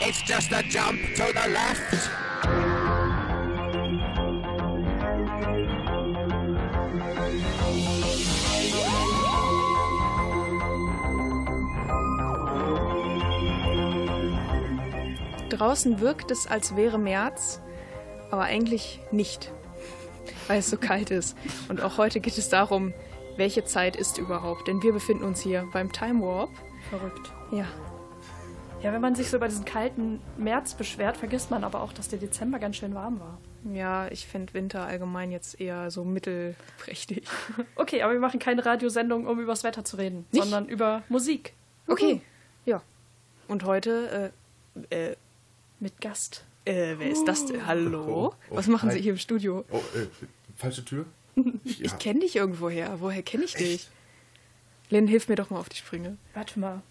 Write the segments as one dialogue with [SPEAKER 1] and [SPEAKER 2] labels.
[SPEAKER 1] It's just a jump to the left.
[SPEAKER 2] Draußen wirkt es, als wäre März, aber eigentlich nicht, weil es so kalt ist. Und auch heute geht es darum, welche Zeit ist überhaupt? Denn wir befinden uns hier beim Time Warp.
[SPEAKER 3] Verrückt.
[SPEAKER 2] Ja,
[SPEAKER 3] Ja, wenn man sich so über diesen kalten März beschwert, vergisst man aber auch, dass der Dezember ganz schön warm war.
[SPEAKER 2] ja, ich finde Winter allgemein jetzt eher so mittelprächtig.
[SPEAKER 3] Okay, aber wir machen keine Radiosendung, um über das Wetter zu reden,
[SPEAKER 2] Nicht?
[SPEAKER 3] sondern über Musik.
[SPEAKER 2] Okay, ja. Und heute, äh, äh,
[SPEAKER 3] Mit Gast.
[SPEAKER 2] äh, wer ist das denn? Hallo?
[SPEAKER 4] Oh, oh,
[SPEAKER 2] Was machen
[SPEAKER 4] hi.
[SPEAKER 2] Sie hier im Studio?
[SPEAKER 4] Oh, äh, falsche Tür?
[SPEAKER 2] Ich
[SPEAKER 4] Ja.
[SPEAKER 2] kenne dich irgendwoher. Woher kenne ich dich?
[SPEAKER 4] Echt?
[SPEAKER 2] Lynn, hilf mir doch mal auf die Sprünge.
[SPEAKER 3] Warte mal.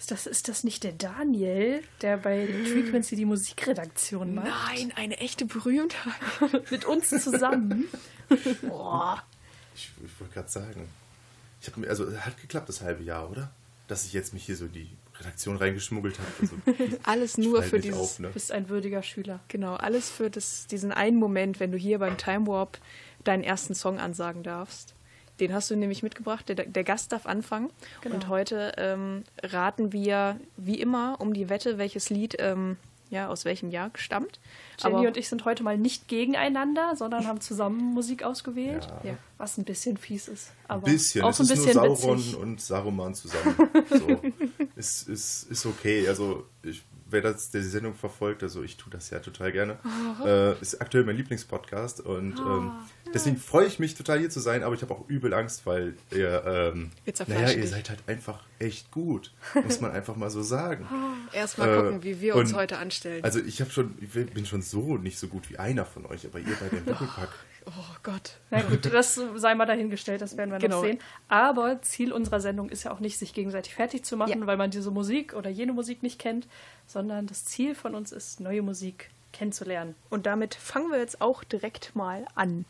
[SPEAKER 3] Ist das, ist das nicht der Daniel, der bei Frequency die Musikredaktion macht?
[SPEAKER 2] Nein, eine echte Berühmtheit.
[SPEAKER 3] Mit uns zusammen. Boah.
[SPEAKER 4] Ich, ich wollte gerade sagen. Ich hab, mir- also, es hat geklappt das halbe Jahr, oder? Dass ich jetzt mich hier so in die Redaktion reingeschmuggelt habe. Also,
[SPEAKER 2] Alles nur
[SPEAKER 4] Schneid
[SPEAKER 2] für dieses.
[SPEAKER 4] auf, ne?
[SPEAKER 3] Du bist ein würdiger Schüler.
[SPEAKER 2] Genau, alles für das, diesen einen Moment, wenn du hier beim Time Warp deinen ersten Song ansagen darfst. Den hast du nämlich mitgebracht. Der, der Gast darf anfangen.
[SPEAKER 3] Genau.
[SPEAKER 2] Und heute ähm, raten wir wie immer um die Wette, welches Lied ähm, ja, aus welchem Jahr stammt.
[SPEAKER 3] Jenny und ich sind heute mal nicht gegeneinander, sondern haben zusammen Musik ausgewählt.
[SPEAKER 4] Ja.
[SPEAKER 2] Ja.
[SPEAKER 3] Was ein bisschen fies ist.
[SPEAKER 4] ein
[SPEAKER 3] Aber
[SPEAKER 4] bisschen.
[SPEAKER 3] auch
[SPEAKER 4] es
[SPEAKER 3] ein
[SPEAKER 4] ist
[SPEAKER 3] bisschen
[SPEAKER 4] nur Sauron
[SPEAKER 3] witzig.
[SPEAKER 4] und Saruman zusammen. So. ist, ist, ist okay. Also, ich, wer das, der die Sendung verfolgt, also ich tue das ja total gerne. Äh, ist aktuell mein Lieblingspodcast und ähm, deswegen freue ich mich total hier zu sein, aber ich habe auch übel Angst, weil ihr, ähm, naja, ihr seid halt einfach echt gut. Muss man einfach mal so sagen.
[SPEAKER 2] Erstmal
[SPEAKER 4] Äh,
[SPEAKER 2] gucken, wie wir uns
[SPEAKER 4] und-
[SPEAKER 2] heute anstellen.
[SPEAKER 4] Also ich habe schon, ich bin schon so nicht so gut wie einer von euch, aber ihr bei dem Doppelpack.
[SPEAKER 2] oh Gott.
[SPEAKER 3] Na gut, das sei mal dahingestellt, das werden wir
[SPEAKER 2] Genau.
[SPEAKER 3] noch sehen. Aber Ziel unserer Sendung ist ja auch nicht, sich gegenseitig fertig zu machen,
[SPEAKER 2] Ja.
[SPEAKER 3] weil man diese Musik oder jene Musik nicht kennt, sondern das Ziel von uns ist, neue Musik kennenzulernen.
[SPEAKER 2] Und damit fangen wir jetzt auch direkt mal an.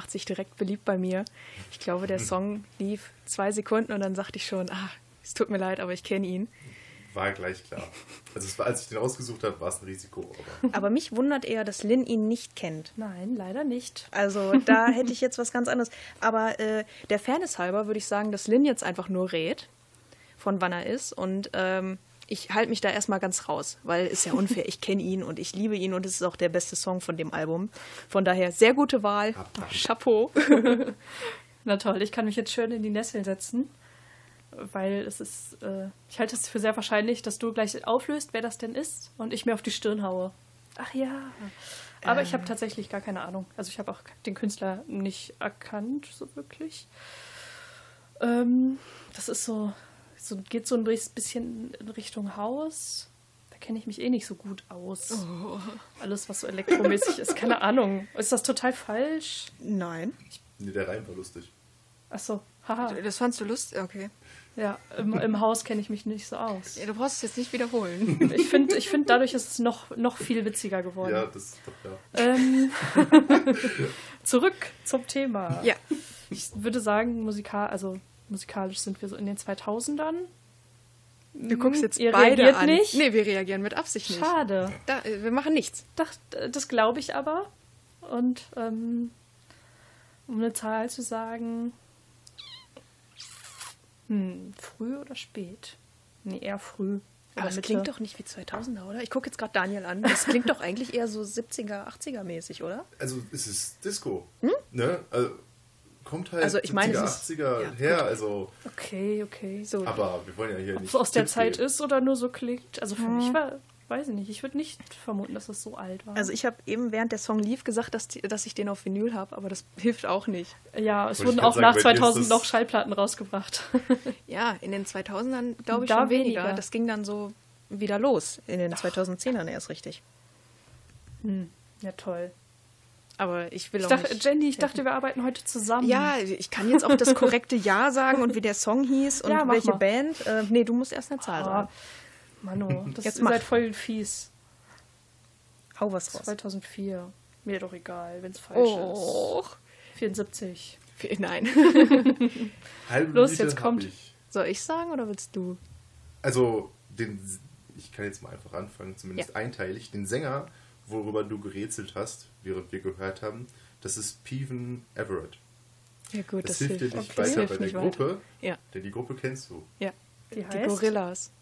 [SPEAKER 5] Macht sich direkt beliebt bei mir. Ich glaube, der Song lief zwei Sekunden und dann sagte ich schon, ah, es tut mir leid, aber ich kenne ihn.
[SPEAKER 4] War gleich klar. Also es war, als ich den ausgesucht habe, war es ein Risiko. Aber
[SPEAKER 5] Aber mich wundert eher, dass Lynn ihn nicht kennt.
[SPEAKER 3] Nein, leider nicht.
[SPEAKER 5] Also da hätte ich jetzt was ganz anderes. Aber äh, der Fairness halber würde ich sagen, dass Lynn jetzt einfach nur rät, von wann er ist. Und ähm, ich halte mich da erstmal ganz raus, weil ist ja unfair. Ich kenne ihn und ich liebe ihn und es ist auch der beste Song von dem Album. Von daher sehr gute Wahl. Chapeau.
[SPEAKER 3] Na toll, ich kann mich jetzt schön in die Nesseln setzen, weil es ist, äh, ich halte es für sehr wahrscheinlich, dass du gleich auflöst, wer das denn ist und ich mir auf die Stirn haue. Ach ja. Aber ich habe tatsächlich gar keine Ahnung. Also ich habe auch den Künstler nicht erkannt, so wirklich. Ähm, das ist so, so, geht so ein bisschen in Richtung Haus. Da kenne ich mich eh nicht so gut aus. Alles, was so elektromäßig ist, keine Ahnung. Ist das total falsch?
[SPEAKER 5] Nein.
[SPEAKER 4] nee, der Reim war lustig.
[SPEAKER 3] Achso, haha.
[SPEAKER 5] Das fandst du lustig? Okay.
[SPEAKER 3] Ja, im, im Haus kenne ich mich nicht so aus.
[SPEAKER 5] Ja, du brauchst es jetzt nicht wiederholen.
[SPEAKER 3] Ich finde, ich find, dadurch ist es noch, noch viel witziger geworden.
[SPEAKER 4] Ja, das doch, ja.
[SPEAKER 3] Ähm, zurück zum Thema.
[SPEAKER 5] ja.
[SPEAKER 3] Ich würde sagen, musikal, also musikalisch sind wir so in den 2000ern.
[SPEAKER 5] Du guckst jetzt
[SPEAKER 3] Ihr
[SPEAKER 5] beide
[SPEAKER 3] reagiert
[SPEAKER 5] an.
[SPEAKER 3] nicht?
[SPEAKER 5] Nee, wir reagieren mit Absicht nicht.
[SPEAKER 3] Schade.
[SPEAKER 5] Da, äh, wir machen nichts.
[SPEAKER 3] Das, das glaube ich aber. Und ähm, um eine Zahl zu sagen, hm, früh oder spät? Nee, eher früh.
[SPEAKER 5] Aber
[SPEAKER 3] Mitte.
[SPEAKER 5] klingt doch nicht wie 2000er, oder? Ich gucke jetzt gerade Daniel an. Das klingt doch eigentlich eher so 70er, 80er mäßig, oder?
[SPEAKER 4] Also es ist Disco. Ne? Also, kommt halt
[SPEAKER 5] Also, ich meine,
[SPEAKER 4] 70er,
[SPEAKER 5] es ist-
[SPEAKER 4] 80er
[SPEAKER 5] ja,
[SPEAKER 4] her. Also,
[SPEAKER 3] Okay, okay.
[SPEAKER 5] So.
[SPEAKER 4] aber wir wollen ja hier
[SPEAKER 3] Ob
[SPEAKER 4] nicht.
[SPEAKER 3] es aus der Zeit
[SPEAKER 4] geben.
[SPEAKER 3] ist oder nur so klingt. Also für mich war, weiß ich nicht, ich würde nicht vermuten, dass es so alt war.
[SPEAKER 5] Also ich habe eben während der Song lief gesagt, dass, die, dass ich den auf Vinyl habe, aber das hilft auch nicht.
[SPEAKER 3] ja, es
[SPEAKER 4] Wollte
[SPEAKER 3] wurden auch nach
[SPEAKER 4] sagen, ist
[SPEAKER 3] 2000
[SPEAKER 4] das-
[SPEAKER 3] noch Schallplatten rausgebracht.
[SPEAKER 5] Ja, in den 2000ern glaube ich
[SPEAKER 3] Da
[SPEAKER 5] schon weniger.
[SPEAKER 3] weniger.
[SPEAKER 5] Das ging dann so wieder los. In den 2010ern erst richtig.
[SPEAKER 3] ja, toll.
[SPEAKER 5] Aber ich will
[SPEAKER 3] Ich
[SPEAKER 5] auch
[SPEAKER 3] dachte,
[SPEAKER 5] nicht.
[SPEAKER 3] Jenny, ich dachte, wir arbeiten heute zusammen.
[SPEAKER 5] ja, ich kann jetzt auch das korrekte Jahr sagen und wie der Song hieß und
[SPEAKER 3] Ja,
[SPEAKER 5] welche
[SPEAKER 3] mal.
[SPEAKER 5] Band. Äh, nee, du musst erst eine Zahl
[SPEAKER 3] Ah,
[SPEAKER 5] sagen.
[SPEAKER 3] Mano, das
[SPEAKER 5] Jetzt
[SPEAKER 3] ihr
[SPEAKER 5] mach.
[SPEAKER 3] seid voll fies.
[SPEAKER 5] Hau was raus.
[SPEAKER 3] 2004. Mir doch egal, wenn es falsch ist.
[SPEAKER 5] Oh.
[SPEAKER 3] 74.
[SPEAKER 5] Nein.
[SPEAKER 4] Halbe
[SPEAKER 3] Los,
[SPEAKER 4] Miete
[SPEAKER 3] jetzt kommt.
[SPEAKER 4] Ich.
[SPEAKER 5] Soll ich sagen oder willst du?
[SPEAKER 4] Also, den, ich kann jetzt mal einfach anfangen, zumindest
[SPEAKER 5] Ja.
[SPEAKER 4] einteilig. Den Sänger, worüber du gerätselt hast, während wir gehört haben, das ist Peven Everett.
[SPEAKER 5] Ja gut,
[SPEAKER 4] Das,
[SPEAKER 5] das,
[SPEAKER 4] hilft dir nicht
[SPEAKER 5] Okay.
[SPEAKER 4] Weiter
[SPEAKER 5] hilft
[SPEAKER 4] bei der
[SPEAKER 5] weiter.
[SPEAKER 4] Gruppe,
[SPEAKER 5] Ja,
[SPEAKER 4] denn die Gruppe kennst du.
[SPEAKER 5] ja.
[SPEAKER 3] Die
[SPEAKER 5] Die
[SPEAKER 3] heißt?
[SPEAKER 5] Gorillas.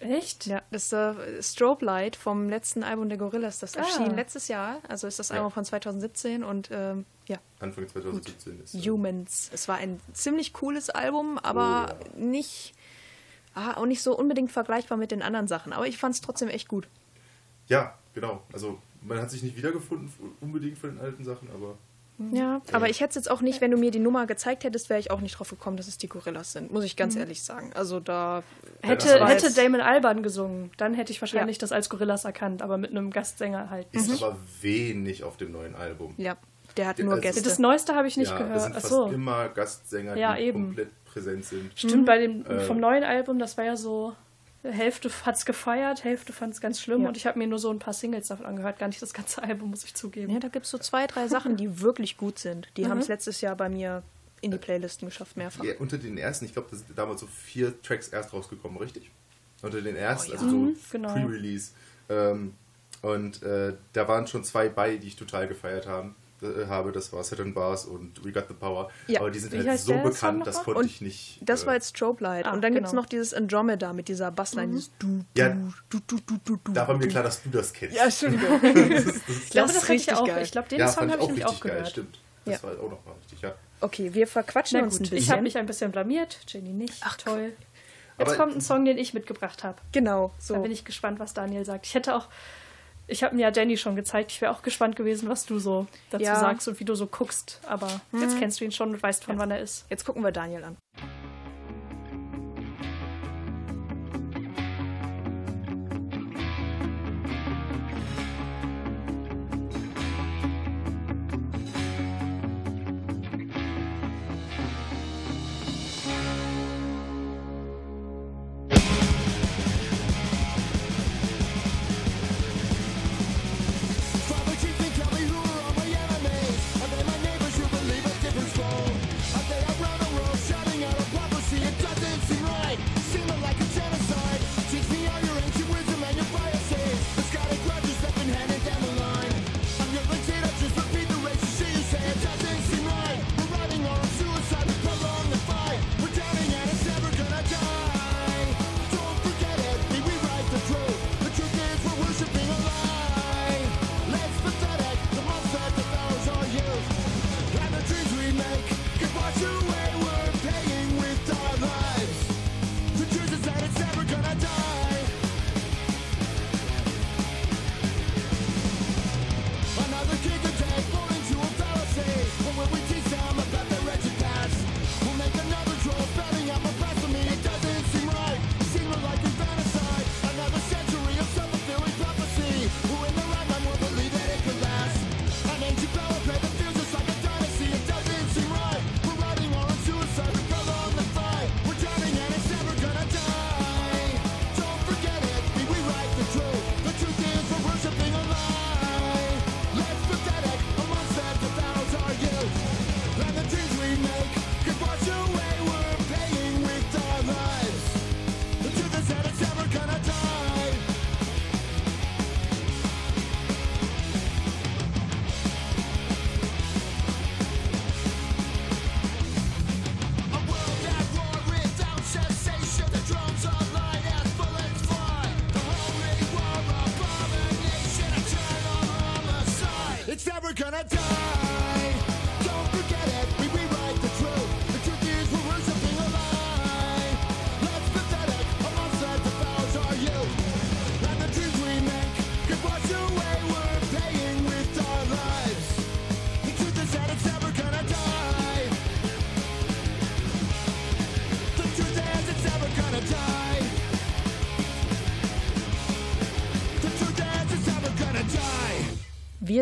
[SPEAKER 3] Echt?
[SPEAKER 5] Ja, das äh, Strobe Light vom letzten Album der Gorillas. Das
[SPEAKER 3] Ah.
[SPEAKER 5] erschien letztes Jahr. Also ist das
[SPEAKER 4] Ja.
[SPEAKER 5] Album von 2017 und ähm, ja,
[SPEAKER 4] Anfang 2017 ist. äh,
[SPEAKER 5] Humans. Es war ein ziemlich cooles Album, aber
[SPEAKER 4] Oh,
[SPEAKER 5] nicht, ah, auch nicht so unbedingt vergleichbar mit den anderen Sachen. Aber ich fand es trotzdem echt gut.
[SPEAKER 4] Ja, genau. Also, man hat sich nicht wiedergefunden, unbedingt von den alten Sachen, aber
[SPEAKER 5] Ja, aber ich hätte es jetzt auch nicht, wenn du mir die Nummer gezeigt hättest, wäre ich auch nicht drauf gekommen, dass es die Gorillas sind. Muss ich ganz ehrlich sagen. Also da.
[SPEAKER 3] Hätte,
[SPEAKER 4] war
[SPEAKER 3] hätte Damon Alban gesungen, dann hätte ich wahrscheinlich
[SPEAKER 5] Ja.
[SPEAKER 3] das als Gorillas erkannt, aber mit einem Gastsänger halt.
[SPEAKER 4] ist
[SPEAKER 5] Mhm.
[SPEAKER 4] aber wenig auf dem neuen Album.
[SPEAKER 5] Ja, der hat
[SPEAKER 4] Ja,
[SPEAKER 5] nur
[SPEAKER 4] also-
[SPEAKER 5] Gäste.
[SPEAKER 3] Das Neueste habe ich nicht
[SPEAKER 4] ja, es
[SPEAKER 3] gehört.
[SPEAKER 4] sind fast
[SPEAKER 3] Achso.
[SPEAKER 4] immer Gastsänger,
[SPEAKER 3] Ja,
[SPEAKER 4] die
[SPEAKER 3] eben.
[SPEAKER 4] komplett präsent sind.
[SPEAKER 3] Stimmt, bei dem
[SPEAKER 4] Äh.
[SPEAKER 3] vom neuen Album, das war ja so, Hälfte hat's gefeiert, Hälfte fand es ganz schlimm
[SPEAKER 5] Ja.
[SPEAKER 3] und ich habe mir nur so ein paar Singles davon angehört, gar nicht das ganze Album, muss ich zugeben.
[SPEAKER 5] Ja, da gibt es so zwei, drei Sachen, die wirklich gut sind.
[SPEAKER 3] Mhm.
[SPEAKER 5] Die haben es letztes Jahr bei mir in die Playlisten geschafft, mehrfach.
[SPEAKER 4] Ja, unter den ersten, ich glaube, da sind damals so vier Tracks erst rausgekommen, richtig? Unter den ersten,
[SPEAKER 5] Oh, ja.
[SPEAKER 4] also so
[SPEAKER 3] Mhm, genau.
[SPEAKER 4] Pre-Release. Ähm, und äh, da waren schon zwei bei, die ich total gefeiert haben, äh, habe. Das war and Bars und We Got the Power.
[SPEAKER 5] Ja.
[SPEAKER 4] Aber die sind
[SPEAKER 3] Wie
[SPEAKER 4] halt so bekannt, das konnte
[SPEAKER 5] Und
[SPEAKER 4] ich nicht.
[SPEAKER 5] Das
[SPEAKER 4] äh,
[SPEAKER 5] war jetzt Strobe Light.
[SPEAKER 3] Ah,
[SPEAKER 5] und dann gibt es
[SPEAKER 3] genau.
[SPEAKER 5] noch dieses Andromeda mit dieser Bassline. Dieses du,
[SPEAKER 4] Ja.
[SPEAKER 5] du, du, du, du, du,
[SPEAKER 4] Da war mir klar, dass du das kennst.
[SPEAKER 5] Ja, Entschuldigung.
[SPEAKER 3] ich glaube,
[SPEAKER 5] das
[SPEAKER 3] das, hatte ich auch.
[SPEAKER 5] geil.
[SPEAKER 3] Ich glaube, den
[SPEAKER 4] ja,
[SPEAKER 3] Song habe ich nämlich
[SPEAKER 4] richtig
[SPEAKER 3] auch
[SPEAKER 4] geil,
[SPEAKER 3] gehört.
[SPEAKER 4] stimmt.
[SPEAKER 5] Ja.
[SPEAKER 4] Das war auch nochmal richtig, ja.
[SPEAKER 5] Okay, wir verquatschen
[SPEAKER 3] Na
[SPEAKER 5] uns ein
[SPEAKER 3] gut,
[SPEAKER 5] bisschen.
[SPEAKER 3] ich habe mich ein bisschen blamiert, Jenny nicht.
[SPEAKER 5] Ach,
[SPEAKER 3] toll. Jetzt
[SPEAKER 4] Aber-
[SPEAKER 3] kommt ein Song, den ich mitgebracht habe.
[SPEAKER 5] genau,
[SPEAKER 3] Da
[SPEAKER 5] so.
[SPEAKER 3] bin ich gespannt, was Daniel sagt. Ich hätte auch, ich habe mir ja Jenny schon gezeigt, ich wäre auch gespannt gewesen, was du so dazu
[SPEAKER 5] Ja.
[SPEAKER 3] sagst und wie du so guckst. Aber jetzt kennst du ihn schon und weißt, von wann er ist.
[SPEAKER 5] Jetzt gucken wir Daniel an.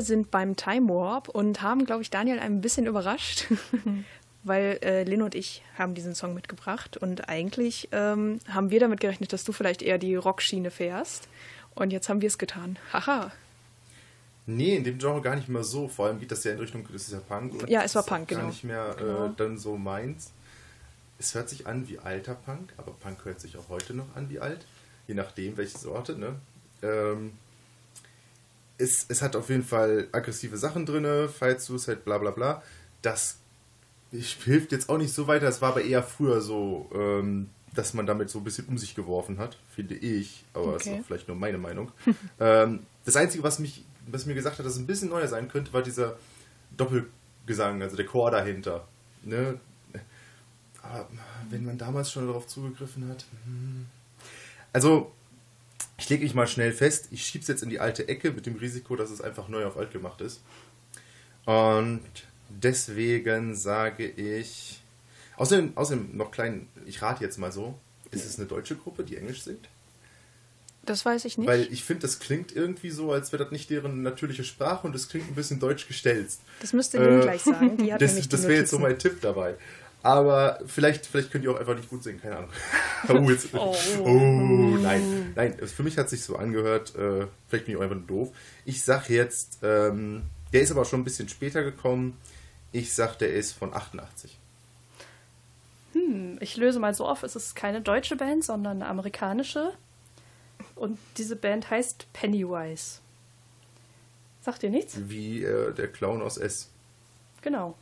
[SPEAKER 5] Wir sind beim Time Warp und haben, glaube ich, Daniel ein bisschen überrascht, weil äh, Lin und ich haben diesen Song mitgebracht und eigentlich ähm, haben wir damit gerechnet, dass du vielleicht eher die Rockschiene fährst. Und jetzt haben wir es getan. Haha.
[SPEAKER 4] Nee, in dem Genre gar nicht mehr so. Vor allem geht das ja in Richtung, das ist ja Punk. und
[SPEAKER 5] Ja, es war
[SPEAKER 4] das ist
[SPEAKER 5] Punk,
[SPEAKER 4] Gar
[SPEAKER 5] genau.
[SPEAKER 4] nicht mehr
[SPEAKER 5] Genau.
[SPEAKER 4] äh, dann so meins. Es hört sich an wie alter Punk, aber Punk hört sich auch heute noch an wie alt. Je nachdem, welche Sorte, ne? Ähm, es, es hat auf jeden Fall aggressive Sachen drin, Fight Suicide, bla bla bla. Das hilft jetzt auch nicht so weiter. Es war aber eher früher so, ähm, dass man damit so ein bisschen um sich geworfen hat, finde ich. Aber das
[SPEAKER 5] Okay.
[SPEAKER 4] ist auch vielleicht nur meine Meinung. ähm, das Einzige, was, mich, was mir gesagt hat, dass es ein bisschen neuer sein könnte, war dieser Doppelgesang, also der Chor dahinter. Ne? Aber wenn man damals schon darauf zugegriffen hat. hm. Also, ich lege mich mal schnell fest, ich schiebe es jetzt in die alte Ecke mit dem Risiko, dass es einfach neu auf alt gemacht ist. Und deswegen sage ich. Außerdem, außerdem noch klein, ich rate jetzt mal so, ist es eine deutsche Gruppe, die Englisch singt?
[SPEAKER 5] Das weiß ich nicht.
[SPEAKER 4] Weil ich finde, das klingt irgendwie so, als wäre das nicht deren natürliche Sprache und es klingt ein bisschen deutsch gestelzt.
[SPEAKER 5] das müsste Lin
[SPEAKER 4] Äh,
[SPEAKER 5] gleich sagen. Die hat
[SPEAKER 4] Das,
[SPEAKER 5] nämlich
[SPEAKER 4] das wäre jetzt so mein Tipp dabei. Aber vielleicht, vielleicht könnt ihr auch einfach nicht gut singen, keine Ahnung. oh, jetzt, oh. nein. Nein, es- für mich hat es sich so angehört, äh, vielleicht bin ich auch einfach nur doof. Ich sag jetzt, ähm, der ist aber schon ein bisschen später gekommen. Ich sag, der ist von 88.
[SPEAKER 3] Hm, Ich löse mal so auf, es ist keine deutsche Band, sondern eine amerikanische. Und diese Band heißt Pennywise. Sagt ihr nichts?
[SPEAKER 4] Wie äh, der Clown aus S.
[SPEAKER 3] Genau.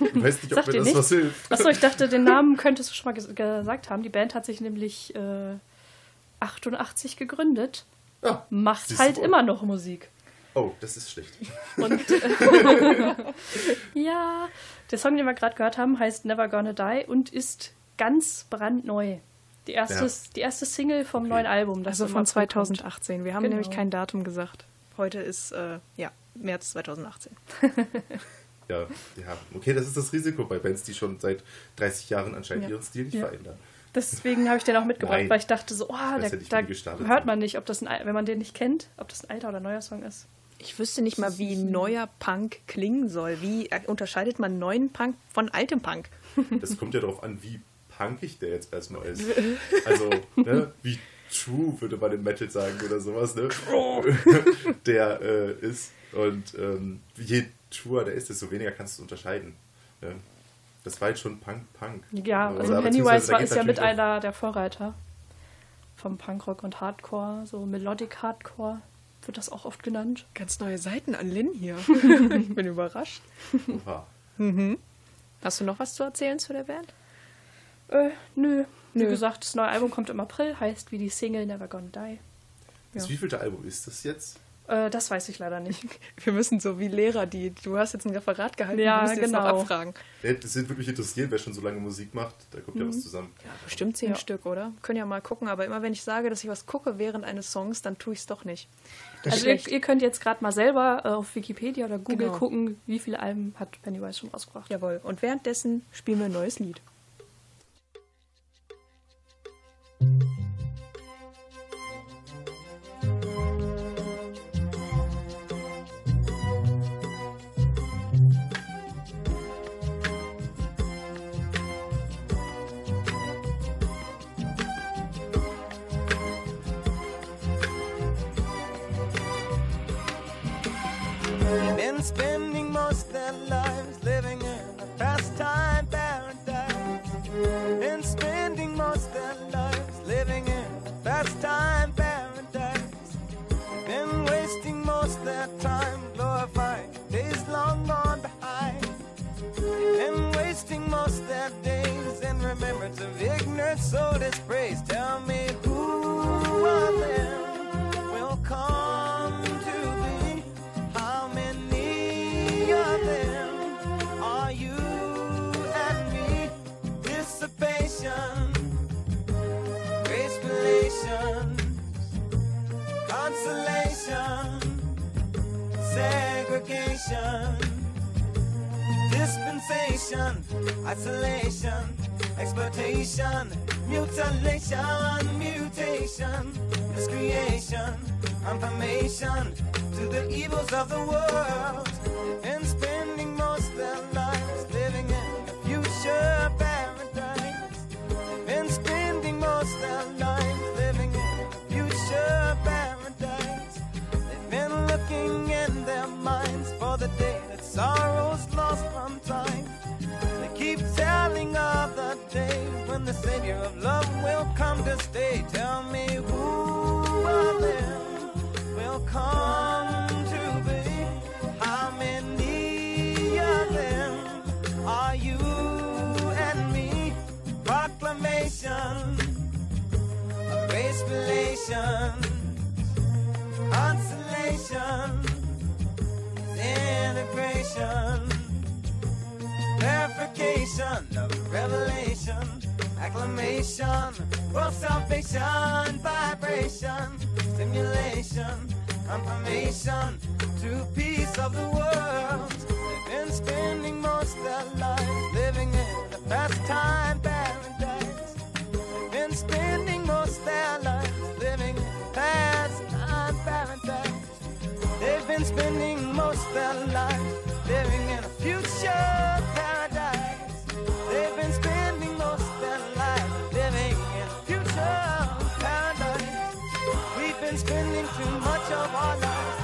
[SPEAKER 4] Ich weiß nicht, ob
[SPEAKER 3] Sagt
[SPEAKER 4] mir das
[SPEAKER 3] nichts?
[SPEAKER 4] was hilft.
[SPEAKER 3] Achso, ich dachte, den Namen könntest du schon mal ges gesagt haben. Die Band hat sich nämlich äh, 88 gegründet.
[SPEAKER 4] Ja,
[SPEAKER 3] Macht
[SPEAKER 4] siehst du
[SPEAKER 3] halt immer noch Musik.
[SPEAKER 4] Oh, das ist schlecht.
[SPEAKER 3] Und äh, ja, der Song, den wir gerade gehört haben, heißt Never Gonna Die und ist ganz brandneu. Die erste,
[SPEAKER 4] Ja.
[SPEAKER 3] die erste Single vom
[SPEAKER 4] Okay.
[SPEAKER 3] neuen Album. Das
[SPEAKER 5] Also von
[SPEAKER 3] April kommt.
[SPEAKER 5] 2018. Wir haben
[SPEAKER 3] Genau.
[SPEAKER 5] nämlich kein Datum gesagt. Heute ist, äh, ja, März 2018.
[SPEAKER 4] Ja, ja, okay, das ist das Risiko bei Bands, die schon seit 30 Jahren anscheinend
[SPEAKER 3] Ja.
[SPEAKER 4] ihren Stil nicht
[SPEAKER 3] Ja.
[SPEAKER 4] verändern.
[SPEAKER 3] Deswegen habe ich den auch mitgebracht,
[SPEAKER 4] Nein.
[SPEAKER 3] weil ich dachte so, oh, der,
[SPEAKER 4] ja nicht,
[SPEAKER 3] da hört man nicht, ob das ein, Al- wenn man den nicht kennt, ob das ein alter oder neuer Song ist.
[SPEAKER 5] Ich wüsste nicht mal, wie neuer Punk klingen soll. Wie äh, unterscheidet man neuen Punk von altem Punk?
[SPEAKER 4] Das kommt ja darauf an, wie punkig der jetzt erstmal ist. Also, ne, wie true würde man im Metal sagen oder sowas, ne? der äh, ist. Und ähm, je truer der ist, desto weniger kannst du unterscheiden. Ne? Das war jetzt schon Punk-Punk.
[SPEAKER 3] Ja,
[SPEAKER 4] Oder
[SPEAKER 3] also
[SPEAKER 4] beziehungsweise
[SPEAKER 3] Pennywise war, ist ja mit einer der Vorreiter vom Punkrock und Hardcore, so Melodic Hardcore wird das auch oft genannt.
[SPEAKER 5] Ganz neue Seiten an Lin hier. ich bin überrascht.
[SPEAKER 4] Oha.
[SPEAKER 5] Hast du noch was zu erzählen zu der Band?
[SPEAKER 3] Äh, nö. Wie
[SPEAKER 5] Nö.
[SPEAKER 3] gesagt, das neue Album kommt im April, heißt wie die Single Never Gonna Die.
[SPEAKER 4] Das
[SPEAKER 5] Ja.
[SPEAKER 4] wievielte Album ist das jetzt?
[SPEAKER 3] Äh, das weiß ich leider nicht.
[SPEAKER 5] Wir müssen so wie Lehrer, die du hast jetzt ein Referat gehalten,
[SPEAKER 3] Ja,
[SPEAKER 5] wir müssen jetzt noch
[SPEAKER 3] genau.
[SPEAKER 5] abfragen.
[SPEAKER 4] Ja, Das wird wirklich interessieren, wer schon so lange Musik macht. Da kommt ja was zusammen.
[SPEAKER 5] Bestimmt zehn
[SPEAKER 3] Ja.
[SPEAKER 5] Stück, oder? Können ja mal gucken, aber immer wenn ich sage, dass ich was gucke während eines Songs, dann tue ich es doch nicht. Das
[SPEAKER 3] also ihr, ihr könnt jetzt gerade mal selber äh, auf Wikipedia oder Google
[SPEAKER 5] Genau.
[SPEAKER 3] gucken, wie viele Alben hat Pennywise schon rausgebracht.
[SPEAKER 5] Jawohl. Und währenddessen spielen wir ein neues Lied.
[SPEAKER 6] Been remembrance of ignorance, so dispraise. Tell me who of them will come to be? How many of them are you and me? Dissipation, grace consolation, segregation, dispensation, isolation, exploitation, mutilation, mutation, miscreation, confirmation to the evils of the world, Savior of love will come to stay. Tell me who of them will come to be? How many of them are you and me? Proclamation relations consolation, integration, verification of revelation, acclamation, world salvation, vibration, stimulation, confirmation to peace of the world. They've been spending most of their lives living in a pastime paradise. They've been spending most their lives living in pastime paradise. They've been spending most their lives living in a future spending too much of our lives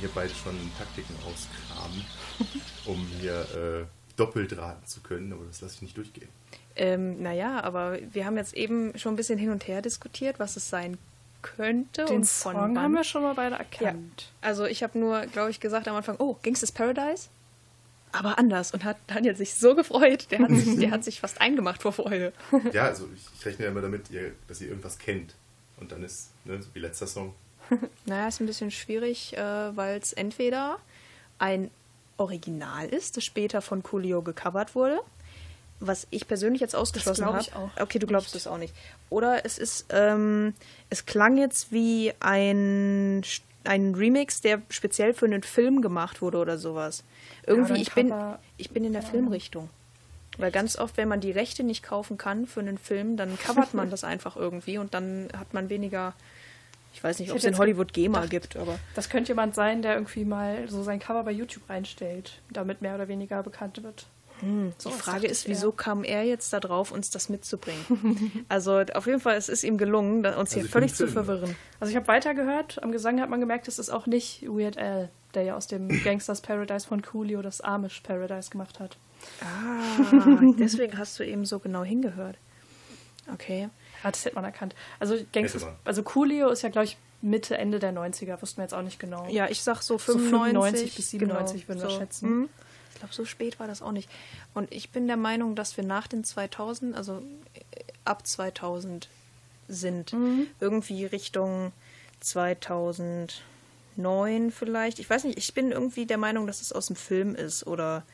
[SPEAKER 4] Hier beide schon Taktiken auskramen, um hier äh, doppelt raten zu können, aber das lasse ich nicht durchgehen.
[SPEAKER 5] Ähm, naja, aber wir haben jetzt eben schon ein bisschen hin und her diskutiert, was es sein könnte
[SPEAKER 3] Den
[SPEAKER 5] und von
[SPEAKER 3] Song
[SPEAKER 5] wann.
[SPEAKER 3] haben wir schon mal beide
[SPEAKER 5] ja.
[SPEAKER 3] erkannt.
[SPEAKER 5] Also ich habe nur, glaube ich, gesagt am Anfang, oh, Gangsters Paradise? Aber anders. Und hat Daniel sich so gefreut. Der hat sich, der hat sich fast eingemacht vor Freude.
[SPEAKER 4] Ja, also ich, ich rechne ja immer damit, ihr, dass ihr irgendwas kennt. Und dann ist, ne, so wie letzter Song.
[SPEAKER 5] Naja, ist ein bisschen schwierig, äh, weil es entweder ein Original ist, das später von Coolio gecovert wurde, was ich persönlich jetzt ausgeschlossen habe.
[SPEAKER 3] ich auch
[SPEAKER 5] Okay, du glaubst
[SPEAKER 3] nicht.
[SPEAKER 5] es auch nicht. Oder es ist, ähm, es klang jetzt wie ein, ein Remix, der speziell für einen Film gemacht wurde oder sowas. Irgendwie,
[SPEAKER 3] dann
[SPEAKER 5] ich, bin, ich bin in der Filmrichtung. Weil ganz oft, wenn man die Rechte nicht kaufen kann für einen Film, dann covert man das einfach irgendwie und dann hat man weniger. Ich weiß nicht,
[SPEAKER 3] Ich
[SPEAKER 5] ob es in Hollywood GEMA
[SPEAKER 3] gedacht,
[SPEAKER 5] gibt, aber.
[SPEAKER 3] Das könnte jemand sein, der irgendwie mal so sein Cover bei YouTube reinstellt, damit mehr oder weniger bekannt wird.
[SPEAKER 5] Die
[SPEAKER 3] So, das
[SPEAKER 5] Frage ist, wieso
[SPEAKER 3] eher.
[SPEAKER 5] kam er jetzt da drauf, uns das mitzubringen? also auf jeden Fall, es ist ihm gelungen, uns hier
[SPEAKER 4] Also für
[SPEAKER 5] völlig zu verwirren.
[SPEAKER 3] Also ich habe weitergehört, am Gesang hat man gemerkt, es ist auch nicht Weird Al, der ja aus dem Gangsters Paradise von Coolio das Amish Paradise gemacht hat.
[SPEAKER 5] Ah, deswegen hast du eben so genau hingehört. Okay.
[SPEAKER 3] Ja, das hätte man erkannt. Also Gangsters, also Coolio ist ja, glaube ich, Mitte, Ende der 90er, wussten wir jetzt auch nicht genau.
[SPEAKER 5] Ja, ich sag so
[SPEAKER 3] So
[SPEAKER 5] 95,
[SPEAKER 3] 95 bis 97
[SPEAKER 5] genau,
[SPEAKER 3] würden wir
[SPEAKER 5] so.
[SPEAKER 3] schätzen.
[SPEAKER 5] Hm. Ich glaube, so spät war das auch nicht. Und ich bin der Meinung, dass wir nach den 2000, also äh, ab 2000 sind.
[SPEAKER 3] Mhm.
[SPEAKER 5] Irgendwie Richtung 2009 vielleicht. Ich weiß nicht, ich bin irgendwie der Meinung, dass es aus dem Film ist oder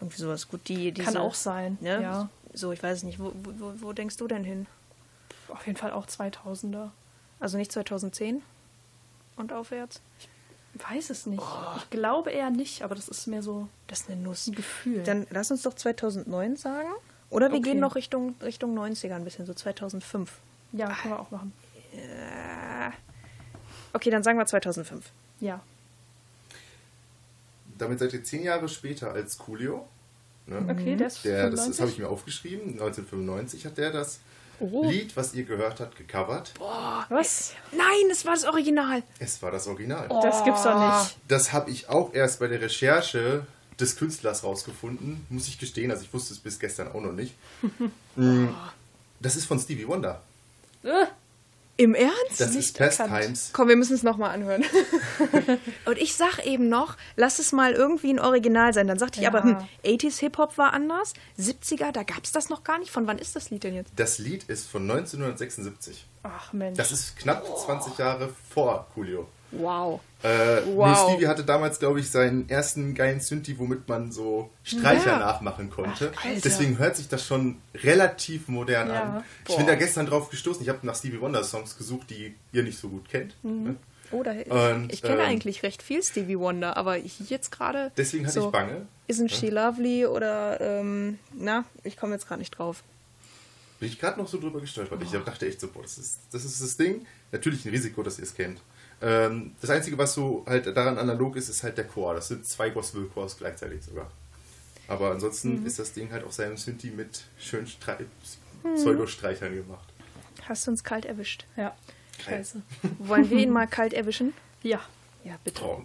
[SPEAKER 5] irgendwie sowas. Gut, die, diese,
[SPEAKER 3] Kann auch sein,
[SPEAKER 5] Ne?
[SPEAKER 3] ja.
[SPEAKER 5] So, ich weiß nicht. Wo, wo, wo- wo denkst du denn hin?
[SPEAKER 3] Auf jeden Fall auch 2000er.
[SPEAKER 5] Also nicht 2010 und aufwärts?
[SPEAKER 3] Weiß es nicht. Ich glaube eher nicht, aber das ist mehr so
[SPEAKER 5] Das ist eine Nuss.
[SPEAKER 3] ein Gefühl.
[SPEAKER 5] Dann lass uns doch 2009 sagen. Oder wir
[SPEAKER 3] Okay.
[SPEAKER 5] gehen noch Richtung, Richtung 90er ein bisschen, so 2005.
[SPEAKER 3] ja, können wir auch machen.
[SPEAKER 5] Okay, dann sagen wir 2005.
[SPEAKER 3] Ja.
[SPEAKER 4] Damit seid ihr zehn Jahre später als Coolio. Ne?
[SPEAKER 3] Okay, der ist
[SPEAKER 4] Der, das,
[SPEAKER 3] 95.
[SPEAKER 4] das habe ich mir aufgeschrieben. 1995 hat der das
[SPEAKER 5] Oh.
[SPEAKER 4] Lied, was ihr gehört habt, gecovert.
[SPEAKER 3] Was?
[SPEAKER 5] Nein, es war das Original.
[SPEAKER 4] Es war das Original.
[SPEAKER 3] Das gibt's doch nicht.
[SPEAKER 4] Das habe ich auch erst bei der Recherche des Künstlers rausgefunden, muss ich gestehen. Also ich wusste es bis gestern auch noch nicht. Mm, Das ist von Stevie Wonder.
[SPEAKER 5] Im Ernst?
[SPEAKER 7] Das ist Past
[SPEAKER 3] erkannt.
[SPEAKER 7] Times.
[SPEAKER 5] Komm, wir müssen es nochmal anhören. und ich sag eben noch, lass es mal irgendwie ein Original sein. Dann sagte ich
[SPEAKER 3] Ja.
[SPEAKER 5] aber, hm, 80s Hip-Hop war anders, 70er, da gab's das noch gar nicht. Von wann ist das Lied denn jetzt?
[SPEAKER 7] Das Lied ist von 1976.
[SPEAKER 3] Ach Mensch.
[SPEAKER 7] Das ist knapp 20 Jahre vor Coolio.
[SPEAKER 5] Wow.
[SPEAKER 7] Äh,
[SPEAKER 5] Wow.
[SPEAKER 7] Stevie hatte damals, glaube ich, seinen ersten geilen Synthi, womit man so Streicher
[SPEAKER 5] Ja.
[SPEAKER 7] nachmachen konnte.
[SPEAKER 5] Ach.
[SPEAKER 7] Deswegen hört sich das schon relativ modern
[SPEAKER 3] Ja.
[SPEAKER 7] an. Ich
[SPEAKER 5] Boah.
[SPEAKER 7] bin da gestern drauf gestoßen. Ich habe nach Stevie Wonder Songs gesucht, die ihr nicht so gut kennt.
[SPEAKER 5] Mhm.
[SPEAKER 7] ne?
[SPEAKER 5] Oder
[SPEAKER 7] Und,
[SPEAKER 5] ich kenne
[SPEAKER 7] ähm,
[SPEAKER 5] eigentlich recht viel Stevie Wonder, aber ich jetzt gerade.
[SPEAKER 7] Deswegen hatte
[SPEAKER 5] so,
[SPEAKER 7] ich Bange.
[SPEAKER 5] Isn't She Lovely oder ähm, na, ich komme jetzt gerade nicht drauf.
[SPEAKER 7] Bin ich gerade noch so drüber gestolpert. Ich dachte echt so, boah, das ist, das ist das Ding. Natürlich ein Risiko, dass ihr es kennt. Ähm, das Einzige, was so halt daran analog ist, ist halt der Chor. Das sind zwei Gospel-Chors gleichzeitig sogar. Aber ansonsten ist das Ding halt auf seinem Synthi mit schönen Strei Pseudo-Streichern gemacht.
[SPEAKER 5] Hast du uns kalt erwischt?
[SPEAKER 3] ja. Scheiße.
[SPEAKER 5] Wollen wir ihn mal kalt erwischen?
[SPEAKER 3] Ja.
[SPEAKER 5] Ja, bitte.
[SPEAKER 7] Oh,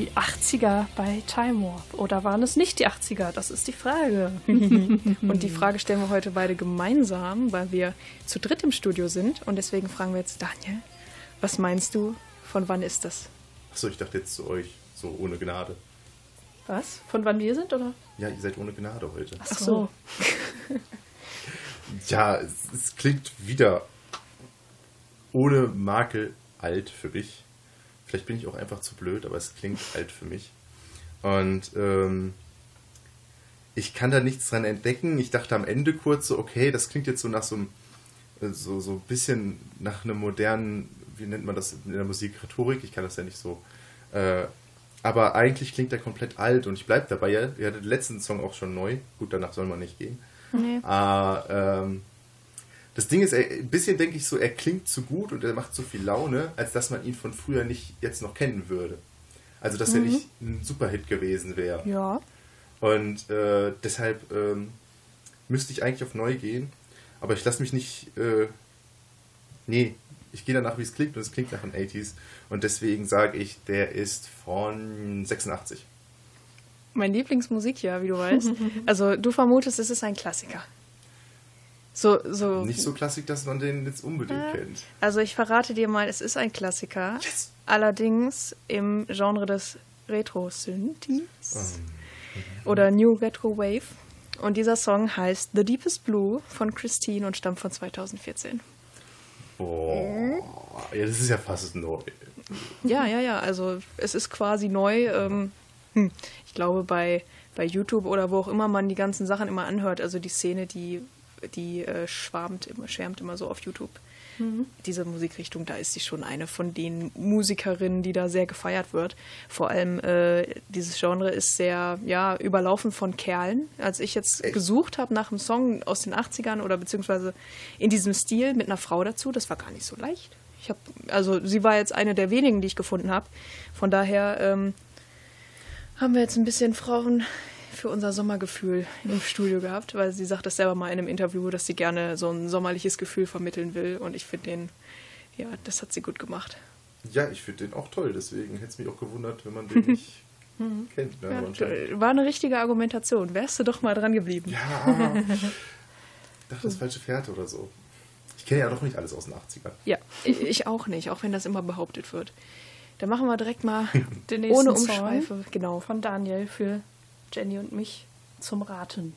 [SPEAKER 3] Die 80er bei Time Warp. Oder waren es nicht die 80er? Das ist die Frage.
[SPEAKER 5] Und die Frage stellen wir heute beide gemeinsam, weil wir zu dritt im Studio sind. Und deswegen fragen wir jetzt Daniel, was meinst du, von wann ist das?
[SPEAKER 4] Achso, ich dachte jetzt zu euch, so ohne Gnade.
[SPEAKER 3] Was? Von wann wir sind, oder?
[SPEAKER 4] Ja, ihr seid ohne Gnade heute.
[SPEAKER 3] Ach
[SPEAKER 5] so.
[SPEAKER 4] Ja, es, es klingt wieder ohne Makel alt für mich. Vielleicht bin ich auch einfach zu blöd, aber es klingt alt für mich. Und ähm, ich kann da nichts dran entdecken. Ich dachte am Ende kurz so, okay, das klingt jetzt so nach so einem, äh, so, so ein bisschen nach einem modernen, wie nennt man das in der Musik, Rhetorik. Ich kann das ja nicht so. Äh, aber eigentlich klingt der komplett alt und ich bleibe dabei. Ja, ihr hattet den letzten Song auch schon neu. Gut, danach soll man nicht gehen.
[SPEAKER 5] Nee.
[SPEAKER 4] Ah, ähm, das Ding ist, er, ein bisschen denke ich so, er klingt zu gut und er macht so viel Laune, als dass man ihn von früher nicht jetzt noch kennen würde. Also, dass er nicht ein Superhit gewesen wäre.
[SPEAKER 5] Ja.
[SPEAKER 4] Und äh, deshalb ähm, müsste ich eigentlich auf neu gehen. Aber ich lasse mich nicht. Äh, nee, ich gehe danach, wie es klingt und es klingt nach den 80s. Und deswegen sage ich, der ist von 86.
[SPEAKER 5] Mein Lieblingsmusikjahr, wie du weißt. Also du vermutest, es ist ein Klassiker. So, so.
[SPEAKER 4] Nicht so klassisch, dass man den jetzt unbedingt
[SPEAKER 5] Ja.
[SPEAKER 4] kennt.
[SPEAKER 5] Also ich verrate dir mal, es ist ein Klassiker.
[SPEAKER 4] Yes!
[SPEAKER 5] Allerdings im Genre des Retro-Synthes
[SPEAKER 4] Ähm,
[SPEAKER 5] oder New Retro Wave. Und dieser Song heißt The Deepest Blue von Christine und stammt von 2014.
[SPEAKER 4] boah. Ja, das ist ja fast neu.
[SPEAKER 5] Ja, ja, ja. Also es ist quasi neu. Ähm, hm, ich glaube bei, bei YouTube oder wo auch immer man die ganzen Sachen immer anhört. Also die Szene, die, die äh, schwarmt immer, schwärmt immer so auf YouTube. Diese Musikrichtung, da ist sie schon eine von den Musikerinnen, die da sehr gefeiert wird. Vor allem äh, dieses Genre ist sehr ja, überlaufen von Kerlen. Als ich jetzt gesucht habe nach einem Song aus den 80ern oder beziehungsweise in diesem Stil mit einer Frau dazu, das war gar nicht so leicht. Ich habe, also sie war jetzt eine der wenigen, die ich gefunden habe. Von daher ähm, haben wir jetzt ein bisschen Frauen für unser Sommergefühl im Studio gehabt, weil sie sagt das selber mal in einem Interview, dass sie gerne so ein sommerliches Gefühl vermitteln will. Und ich finde den, ja, das hat sie gut gemacht.
[SPEAKER 4] Ja, ich finde den auch toll. Deswegen hätte es mich auch gewundert, wenn man den nicht kennt. Ne?
[SPEAKER 5] Ja, war eine richtige Argumentation. Wärst du doch mal dran geblieben.
[SPEAKER 4] Ja. Ich dachte, das falsche Pferd oder so. Ich kenne ja doch nicht alles aus den 80ern.
[SPEAKER 5] Ja, ich ich auch nicht, auch wenn das immer behauptet wird. Dann machen wir direkt mal
[SPEAKER 3] Den nächsten
[SPEAKER 5] ohne
[SPEAKER 3] Song
[SPEAKER 5] Umschweife. Genau.
[SPEAKER 3] Von Daniel für Jenny und mich zum Raten.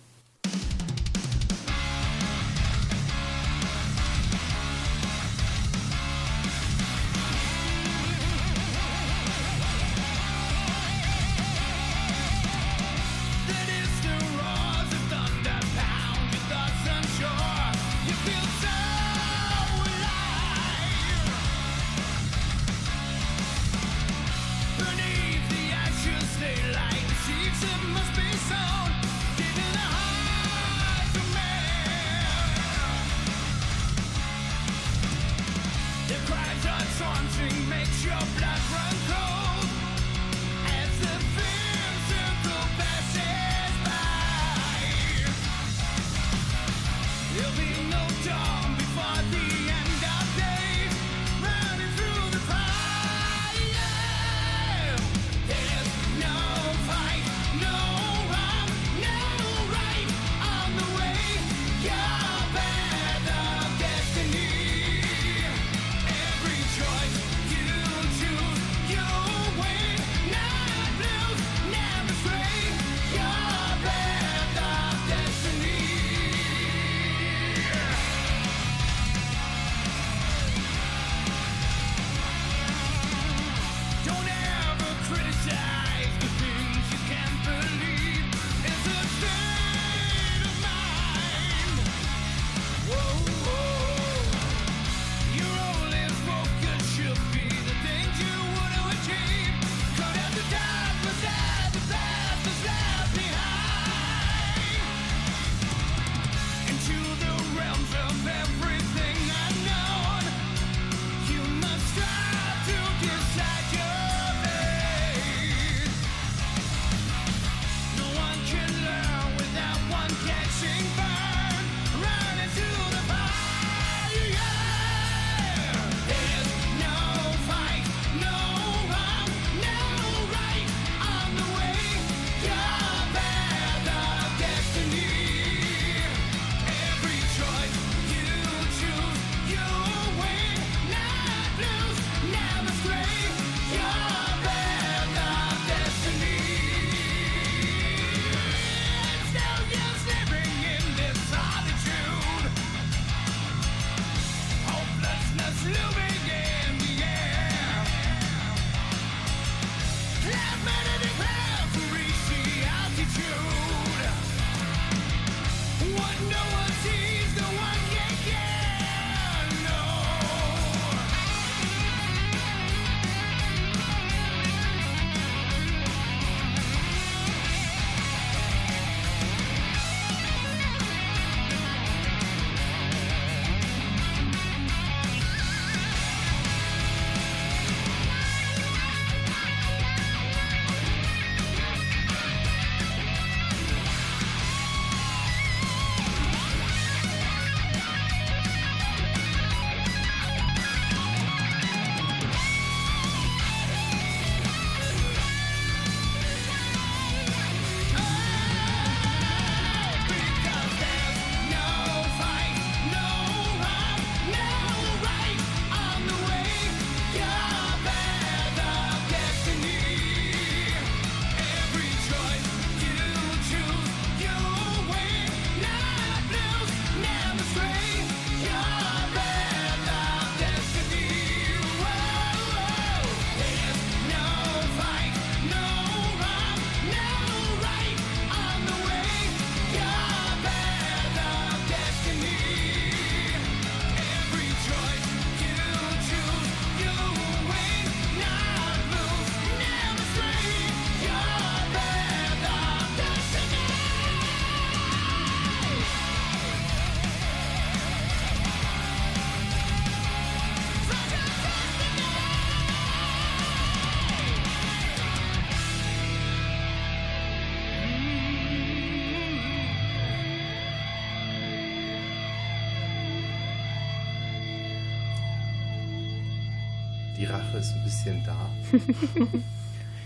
[SPEAKER 4] Die Rache ist ein bisschen da.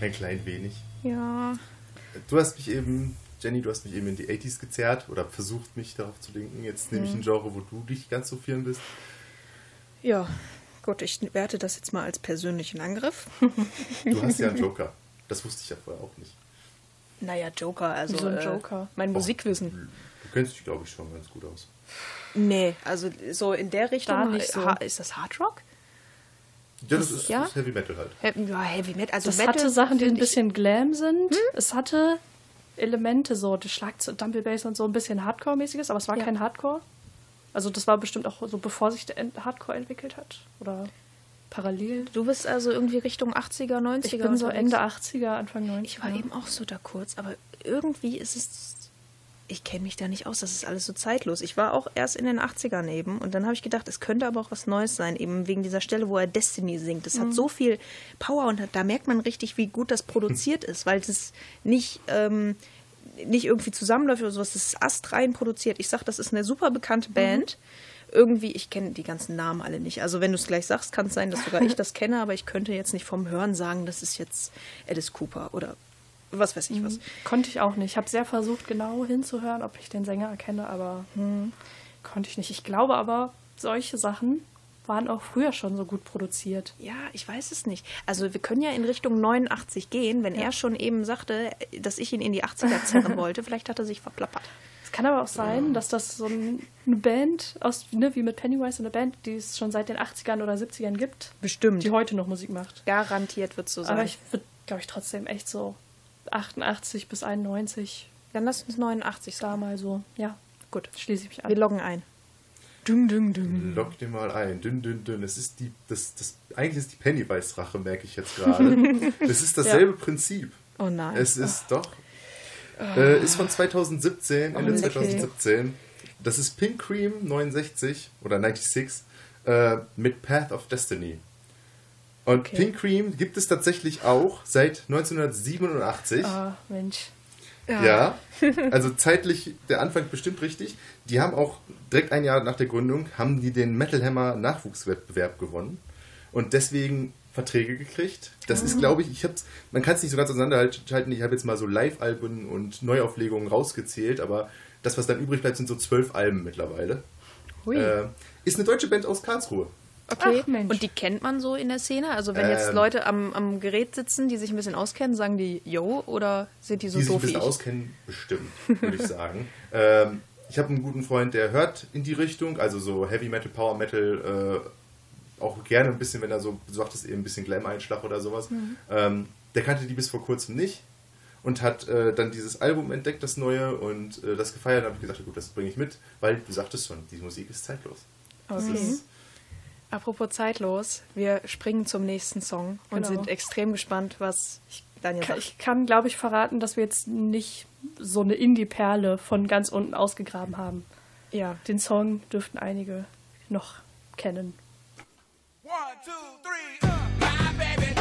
[SPEAKER 4] ein klein wenig.
[SPEAKER 5] Ja.
[SPEAKER 4] Du hast mich eben, Jenny, du hast mich eben in die 80s gezerrt oder versucht mich darauf zu lenken. Jetzt nehme ich ein Genre, wo du nicht ganz so firm bist.
[SPEAKER 5] Ja. Gut, ich werte das jetzt mal als persönlichen Angriff.
[SPEAKER 4] Du hast ja einen Joker. Das wusste ich ja vorher auch nicht.
[SPEAKER 5] Naja, Joker, also
[SPEAKER 3] so ein
[SPEAKER 5] äh,
[SPEAKER 3] Joker.
[SPEAKER 5] mein
[SPEAKER 4] Och,
[SPEAKER 5] Musikwissen.
[SPEAKER 4] Du kennst dich, glaube ich, schon ganz gut aus.
[SPEAKER 5] Nee, also so in der Richtung.
[SPEAKER 3] Da nicht so.
[SPEAKER 5] Ist das Hard Rock?
[SPEAKER 4] Ja, das ist,
[SPEAKER 5] ja?
[SPEAKER 4] das ist Heavy Metal halt.
[SPEAKER 5] He ja, Heavy Metal. Also
[SPEAKER 3] Das
[SPEAKER 5] Metal
[SPEAKER 3] hatte Sachen, die ein bisschen Glam sind. Es hatte Elemente, so die Schlagzeug, Dumble Bass und so ein bisschen Hardcore-mäßiges, aber es war
[SPEAKER 5] Ja.
[SPEAKER 3] kein Hardcore. Also das war bestimmt auch so, bevor sich der Hardcore entwickelt hat. Oder parallel.
[SPEAKER 5] Du bist also irgendwie Richtung 80er, 90er.
[SPEAKER 3] Ich bin so. Ende 80er, Anfang 90er.
[SPEAKER 5] Ich war eben auch so da kurz, aber irgendwie ist es. Ich kenne mich da nicht aus, das ist alles so zeitlos. Ich war auch erst in den 80ern eben und dann habe ich gedacht, es könnte aber auch was Neues sein, eben wegen dieser Stelle, wo er Destiny singt. Das hat so viel Power und da merkt man richtig, wie gut das produziert ist, weil es nicht, ähm, nicht irgendwie zusammenläuft oder sowas, das ist astrein produziert. Ich sag, das ist eine super bekannte Band. Irgendwie, ich kenne die ganzen Namen alle nicht. Also wenn du es gleich sagst, kann es sein, dass sogar ich das kenne, aber ich könnte jetzt nicht vom Hören sagen, das ist jetzt Alice Cooper oder was weiß ich was.
[SPEAKER 3] Konnte ich auch nicht. Ich habe sehr versucht, genau hinzuhören, ob ich den Sänger erkenne, aber hm, konnte ich nicht. Ich glaube aber, solche Sachen waren auch früher schon so gut produziert.
[SPEAKER 5] Ja, ich weiß es nicht. Also wir können ja in Richtung 89 gehen, wenn er schon eben sagte, dass ich ihn in die 80er zerren wollte. Vielleicht hat er sich verplappert.
[SPEAKER 3] Es kann aber auch sein, dass das so ein, eine Band aus, ne, wie mit Pennywise, eine Band, die es schon seit den 80ern oder 70ern gibt,
[SPEAKER 5] Bestimmt.
[SPEAKER 3] die heute noch Musik macht.
[SPEAKER 5] Garantiert wird so sein.
[SPEAKER 3] Aber ich würde, glaube ich, trotzdem echt so 88 bis 91
[SPEAKER 5] Dann lass uns 89
[SPEAKER 3] da
[SPEAKER 5] sagen.
[SPEAKER 3] mal so, ja,
[SPEAKER 5] Gut.
[SPEAKER 3] schließe ich mich an.
[SPEAKER 5] Wir loggen ein. Ding, ding, ding.
[SPEAKER 4] Lock dir mal ein. Dünn, dünn, dünn. Es ist die, das, das, eigentlich ist die Pennywise-Rache, merke ich jetzt gerade. es ist dasselbe Prinzip.
[SPEAKER 5] Oh nein.
[SPEAKER 4] Es ist doch. Äh, ist von 2017, Ende
[SPEAKER 5] lecker.
[SPEAKER 4] 2017. Das ist Pink Cream 69 oder 96 äh, mit Path of Destiny. Und
[SPEAKER 5] Okay.
[SPEAKER 4] Pink Cream gibt es tatsächlich auch seit 1987.
[SPEAKER 3] Ah, Mensch.
[SPEAKER 4] Ja, also zeitlich der Anfang bestimmt richtig. Die haben auch direkt ein Jahr nach der Gründung haben die den Metal Hammer Nachwuchswettbewerb gewonnen und deswegen Verträge gekriegt. Das ist, glaube ich, ich hab's, man kann es nicht so ganz auseinanderhalten. Ich habe jetzt mal so Live-Alben und Neuauflegungen rausgezählt, aber das, was dann übrig bleibt, sind so zwölf Alben mittlerweile.
[SPEAKER 5] Hui.
[SPEAKER 4] Äh, ist eine deutsche Band aus Karlsruhe.
[SPEAKER 5] Okay.
[SPEAKER 3] Ach, Mensch.
[SPEAKER 5] Und die kennt man so in der Szene? Also wenn jetzt
[SPEAKER 4] Ähm.
[SPEAKER 5] Leute am, am Gerät sitzen, die sich ein bisschen auskennen, sagen die Yo oder sind die so
[SPEAKER 4] die sich ein
[SPEAKER 5] doof wie
[SPEAKER 4] bisschen
[SPEAKER 5] ich?
[SPEAKER 4] auskennen, bestimmt, würde ich sagen. Ähm, ich habe einen guten Freund, der hört in die Richtung, also so Heavy Metal, Power Metal, äh, auch gerne ein bisschen, wenn er so, du sagtest eben ein bisschen Glam-Einschlag oder sowas.
[SPEAKER 5] Mhm.
[SPEAKER 4] Ähm, der kannte die bis vor kurzem nicht und hat äh, dann dieses Album entdeckt, das neue, und äh, das gefeiert. Da habe ich gesagt, gut, das bringe ich mit, weil du sagtest schon, die Musik ist zeitlos. Das
[SPEAKER 5] Okay.
[SPEAKER 4] ist,
[SPEAKER 5] Apropos zeitlos, wir springen zum nächsten Song und
[SPEAKER 3] Genau.
[SPEAKER 5] sind extrem gespannt, was Daniel sagt.
[SPEAKER 3] Ich kann, glaube ich, verraten, dass wir jetzt nicht so eine Indie-Perle von ganz unten ausgegraben haben.
[SPEAKER 5] Ja.
[SPEAKER 3] Den Song dürften einige noch kennen.
[SPEAKER 6] One, two, three, uh. My baby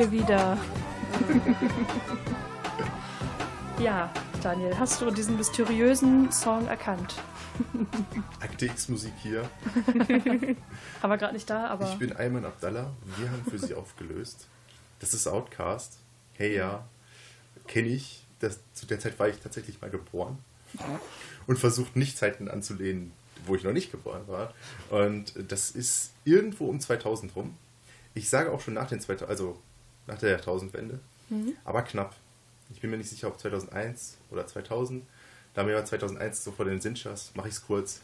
[SPEAKER 3] wir wieder. ja, Daniel, hast du diesen mysteriösen Song erkannt?
[SPEAKER 4] Akte Musik hier.
[SPEAKER 3] Haben wir gerade nicht da, aber
[SPEAKER 4] Ich bin Ayman Abdallah. Wir haben für Sie aufgelöst. Das ist Outcast. Hey ja, kenne ich. Das, zu der Zeit war ich tatsächlich mal geboren. Und versucht nicht Zeiten anzulehnen, wo ich noch nicht geboren war. Und das ist irgendwo um 2000 rum. Ich sage auch schon nach den 2000, also nach der Jahrtausendwende. Aber knapp. Ich bin mir nicht sicher, ob 2001 oder 2000. Da mir war 2001 so vor den Sinn schoss, mache ich es kurz.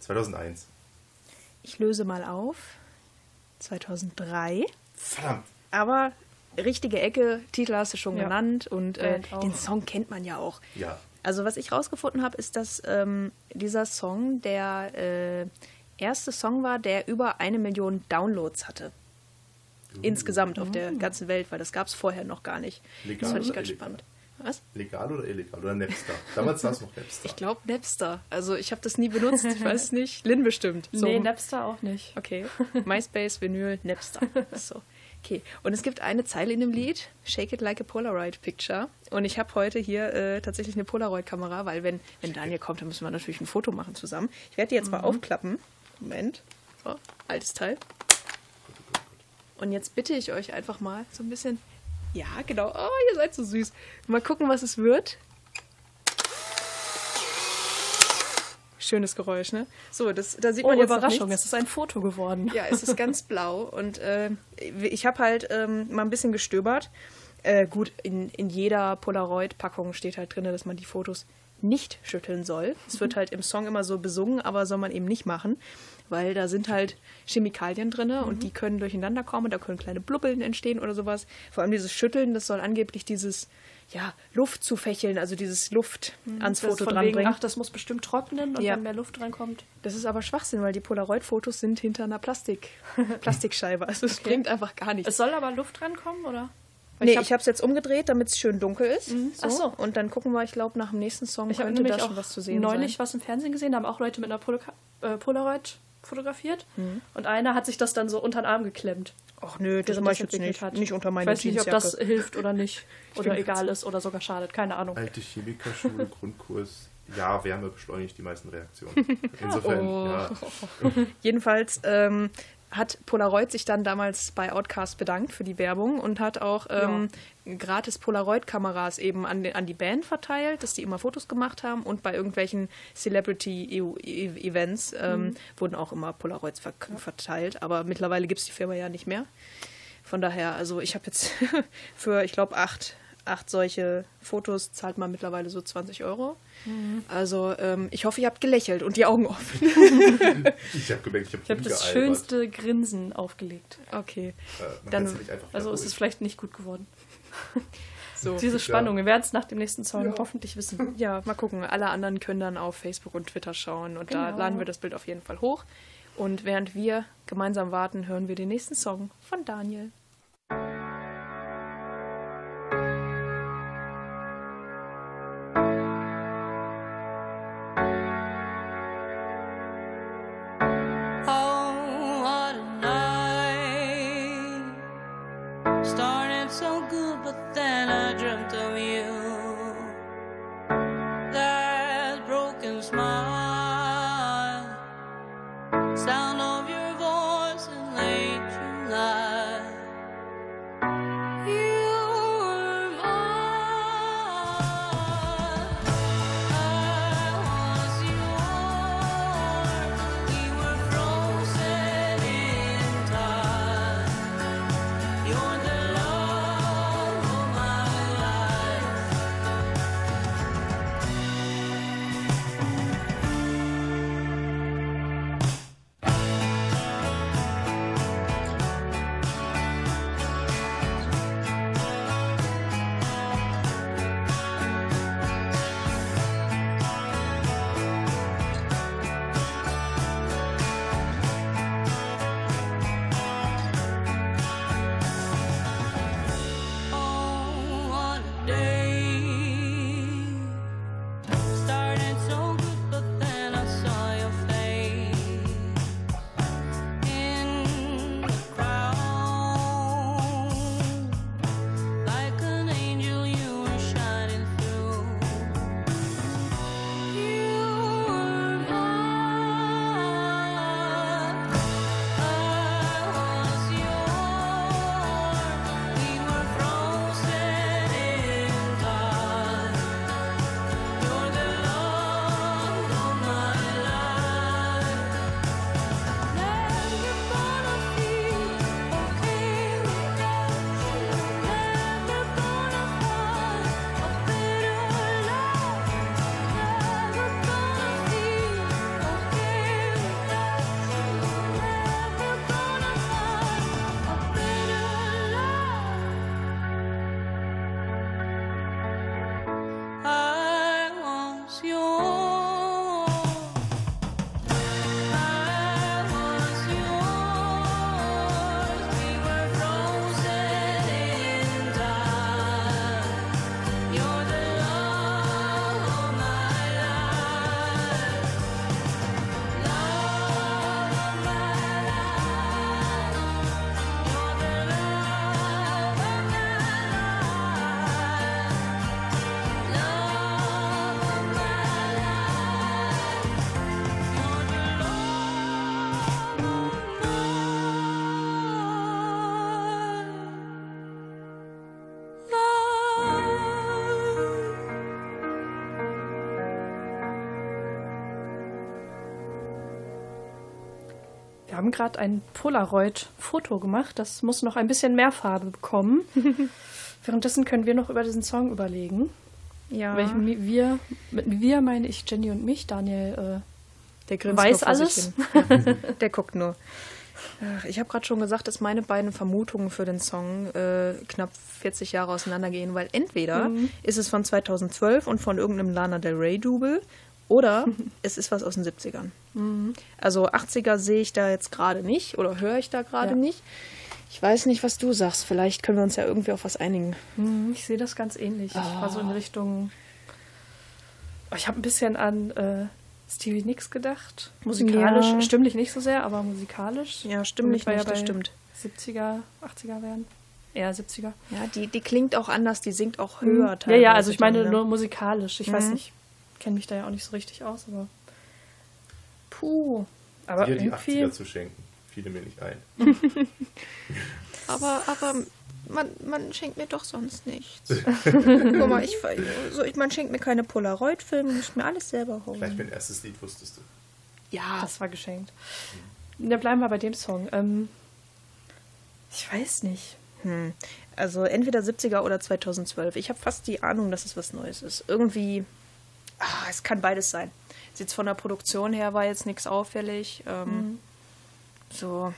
[SPEAKER 4] 2001.
[SPEAKER 5] Ich löse mal auf. 2003.
[SPEAKER 4] Verdammt.
[SPEAKER 5] Aber richtige Ecke, Titel hast du schon
[SPEAKER 3] Ja.
[SPEAKER 5] genannt und äh, den Song kennt man ja auch.
[SPEAKER 4] Ja.
[SPEAKER 5] Also was ich rausgefunden habe, ist, dass ähm, dieser Song der äh, erste Song war, der über eine Million Downloads hatte. Insgesamt auf der ganzen Welt, weil das gab es vorher noch gar nicht.
[SPEAKER 4] Legal
[SPEAKER 5] das fand ich ganz
[SPEAKER 4] illegal?
[SPEAKER 5] spannend. Was?
[SPEAKER 4] Legal oder illegal? Oder Napster? Damals war es noch Napster.
[SPEAKER 5] Ich glaube Napster. Also ich habe das nie benutzt, ich weiß es nicht. Lin bestimmt. So.
[SPEAKER 3] nee, Napster auch nicht.
[SPEAKER 5] Okay. MySpace, Vinyl, Napster. So. Okay. Und es gibt eine Zeile in dem Lied, Shake It Like a Polaroid Picture. Und ich habe heute hier äh, tatsächlich eine Polaroid-Kamera, weil wenn, wenn Daniel kommt, dann müssen wir natürlich ein Foto machen zusammen. Ich werde die jetzt mal aufklappen. Moment. So, altes Teil. Und jetzt bitte ich euch einfach mal so ein bisschen. Ja, genau. Oh, ihr seid so süß. Mal gucken, was es wird. Schönes Geräusch, ne? So, das, da sieht
[SPEAKER 3] Oh,
[SPEAKER 5] man jetzt noch
[SPEAKER 3] Überraschung, es ist ein Foto geworden.
[SPEAKER 5] Ja, es ist ganz blau und äh, ich habe halt ähm, mal ein bisschen gestöbert. Äh, gut, in, in jeder Polaroid-Packung steht halt drin, dass man die Fotos nicht schütteln soll. Es wird halt im Song immer so besungen, aber soll man eben nicht machen, weil da sind halt Chemikalien drin und die können durcheinander kommen, da können kleine Blubbeln entstehen oder sowas. Vor allem dieses Schütteln, das soll angeblich dieses ja, Luft zu fächeln, also dieses Luft ans
[SPEAKER 3] Das ist
[SPEAKER 5] Foto
[SPEAKER 3] von wegen,
[SPEAKER 5] dranbringen.
[SPEAKER 3] ach, das muss bestimmt trocknen und
[SPEAKER 5] Ja.
[SPEAKER 3] wenn mehr Luft reinkommt.
[SPEAKER 5] Das ist aber Schwachsinn, weil die Polaroid-Fotos sind hinter einer Plastik, Plastikscheibe. Also es bringt einfach gar nichts.
[SPEAKER 3] Es soll aber Luft rankommen, oder? Weil
[SPEAKER 5] nee,
[SPEAKER 3] ich hab-
[SPEAKER 5] ich habe es jetzt umgedreht, damit es schön dunkel ist.
[SPEAKER 3] Ach so.
[SPEAKER 5] Und dann gucken wir, ich glaube, nach dem nächsten Song
[SPEAKER 3] Ich
[SPEAKER 5] könnte da schon was zu sehen
[SPEAKER 3] neulich
[SPEAKER 5] sein.
[SPEAKER 3] was im Fernsehen gesehen, da haben auch Leute mit einer Polo äh, Polaroid fotografiert
[SPEAKER 5] Mhm.
[SPEAKER 3] und einer hat sich das dann so unter den Arm geklemmt.
[SPEAKER 5] Ach nö, das mache ich jetzt nicht.
[SPEAKER 3] hat.
[SPEAKER 5] Nicht unter meine
[SPEAKER 3] Ich weiß nicht, ob das hilft oder nicht. Oder egal ist oder sogar schadet. Keine Ahnung.
[SPEAKER 4] Alte Chemikerschule, Grundkurs. Ja, Wärme beschleunigt die meisten Reaktionen. Insofern,
[SPEAKER 5] Oh.
[SPEAKER 4] ja.
[SPEAKER 5] Jedenfalls ähm, hat Polaroid sich dann damals bei Outcast bedankt für die Werbung und hat auch ähm, gratis Polaroid-Kameras eben an, den- an die Band verteilt, dass die immer Fotos gemacht haben und bei irgendwelchen Celebrity-Events ähm, wurden auch immer Polaroids ver verteilt. Aber mittlerweile gibt es die Firma ja nicht mehr. Von daher, also ich habe jetzt für, ich glaube, acht, acht solche Fotos zahlt man mittlerweile so 20 Euro. Also ähm, ich hoffe, ihr habt gelächelt und die Augen offen.
[SPEAKER 4] Ich habe gemerkt, ich habe
[SPEAKER 3] Ich habe das schönste Grinsen aufgelegt.
[SPEAKER 5] Okay.
[SPEAKER 4] Äh,
[SPEAKER 5] Dann-
[SPEAKER 3] Also ist es vielleicht nicht gut geworden.
[SPEAKER 5] So.
[SPEAKER 3] Diese Spannung, wir werden es nach dem nächsten Song hoffentlich wissen.
[SPEAKER 5] Ja, mal gucken. Alle anderen können dann auf Facebook und Twitter schauen und da
[SPEAKER 3] Genau.
[SPEAKER 5] laden wir das Bild auf jeden Fall hoch. Und während wir gemeinsam warten, hören wir den nächsten Song von Daniel.
[SPEAKER 7] Smile,
[SPEAKER 3] haben gerade ein Polaroid-Foto gemacht. Das muss noch ein bisschen mehr Farbe bekommen. Währenddessen können wir noch über diesen Song überlegen.
[SPEAKER 5] Ja,
[SPEAKER 3] Welch, wir, mit wir meine ich Jenny und mich. Daniel
[SPEAKER 5] der
[SPEAKER 3] äh,
[SPEAKER 5] grinst
[SPEAKER 3] weiß alles.
[SPEAKER 5] der guckt nur. Ich habe gerade schon gesagt, dass meine beiden Vermutungen für den Song äh, knapp 40 Jahre auseinandergehen, weil entweder ist es von 2012 und von irgendeinem Lana Del Rey Double oder es ist was aus den 70ern. Also 80er sehe ich da jetzt gerade nicht oder höre ich da gerade
[SPEAKER 3] Ja.
[SPEAKER 5] nicht. Ich weiß nicht, was du sagst. Vielleicht können wir uns ja irgendwie auf was einigen.
[SPEAKER 3] Hm, Ich sehe das ganz ähnlich. Ich war so in Richtung. Oh, Ich habe ein bisschen an äh, Stevie Nicks gedacht. Musikalisch,
[SPEAKER 5] Ja.
[SPEAKER 3] stimmlich nicht so sehr, aber musikalisch.
[SPEAKER 5] Ja, stimmlich
[SPEAKER 3] wir
[SPEAKER 5] nicht, das
[SPEAKER 3] bei
[SPEAKER 5] stimmt.
[SPEAKER 3] 70er, 80er werden. Eher 70er.
[SPEAKER 5] Ja, die, die klingt auch anders, die singt auch höher.
[SPEAKER 3] Ja, ja,
[SPEAKER 5] teilweise
[SPEAKER 3] also ich meine
[SPEAKER 5] dann, ne?
[SPEAKER 3] nur musikalisch. Ich weiß
[SPEAKER 5] Mhm.
[SPEAKER 3] nicht, kenne mich da ja auch nicht so richtig aus, aber. Puh. Aber
[SPEAKER 4] Dir die
[SPEAKER 3] irgendwie.
[SPEAKER 4] 80er zu schenken. Fiel mir nicht ein.
[SPEAKER 5] Aber, aber man, man schenkt mir doch sonst nichts. Guck mal, ich, so, ich, man schenkt mir keine Polaroid-Filme, ich muss mir alles selber
[SPEAKER 4] Vielleicht
[SPEAKER 5] holen.
[SPEAKER 4] mein erstes Lied wusstest du.
[SPEAKER 5] Ja,
[SPEAKER 3] Das war geschenkt. Da bleiben wir bei dem Song. Ähm, ich weiß nicht.
[SPEAKER 5] hm. also entweder 70er oder 2012. Ich habe fast die Ahnung, dass es was Neues ist. Irgendwie, ah, es kann beides sein. Jetzt von der Produktion her war jetzt nichts auffällig. Ähm, So,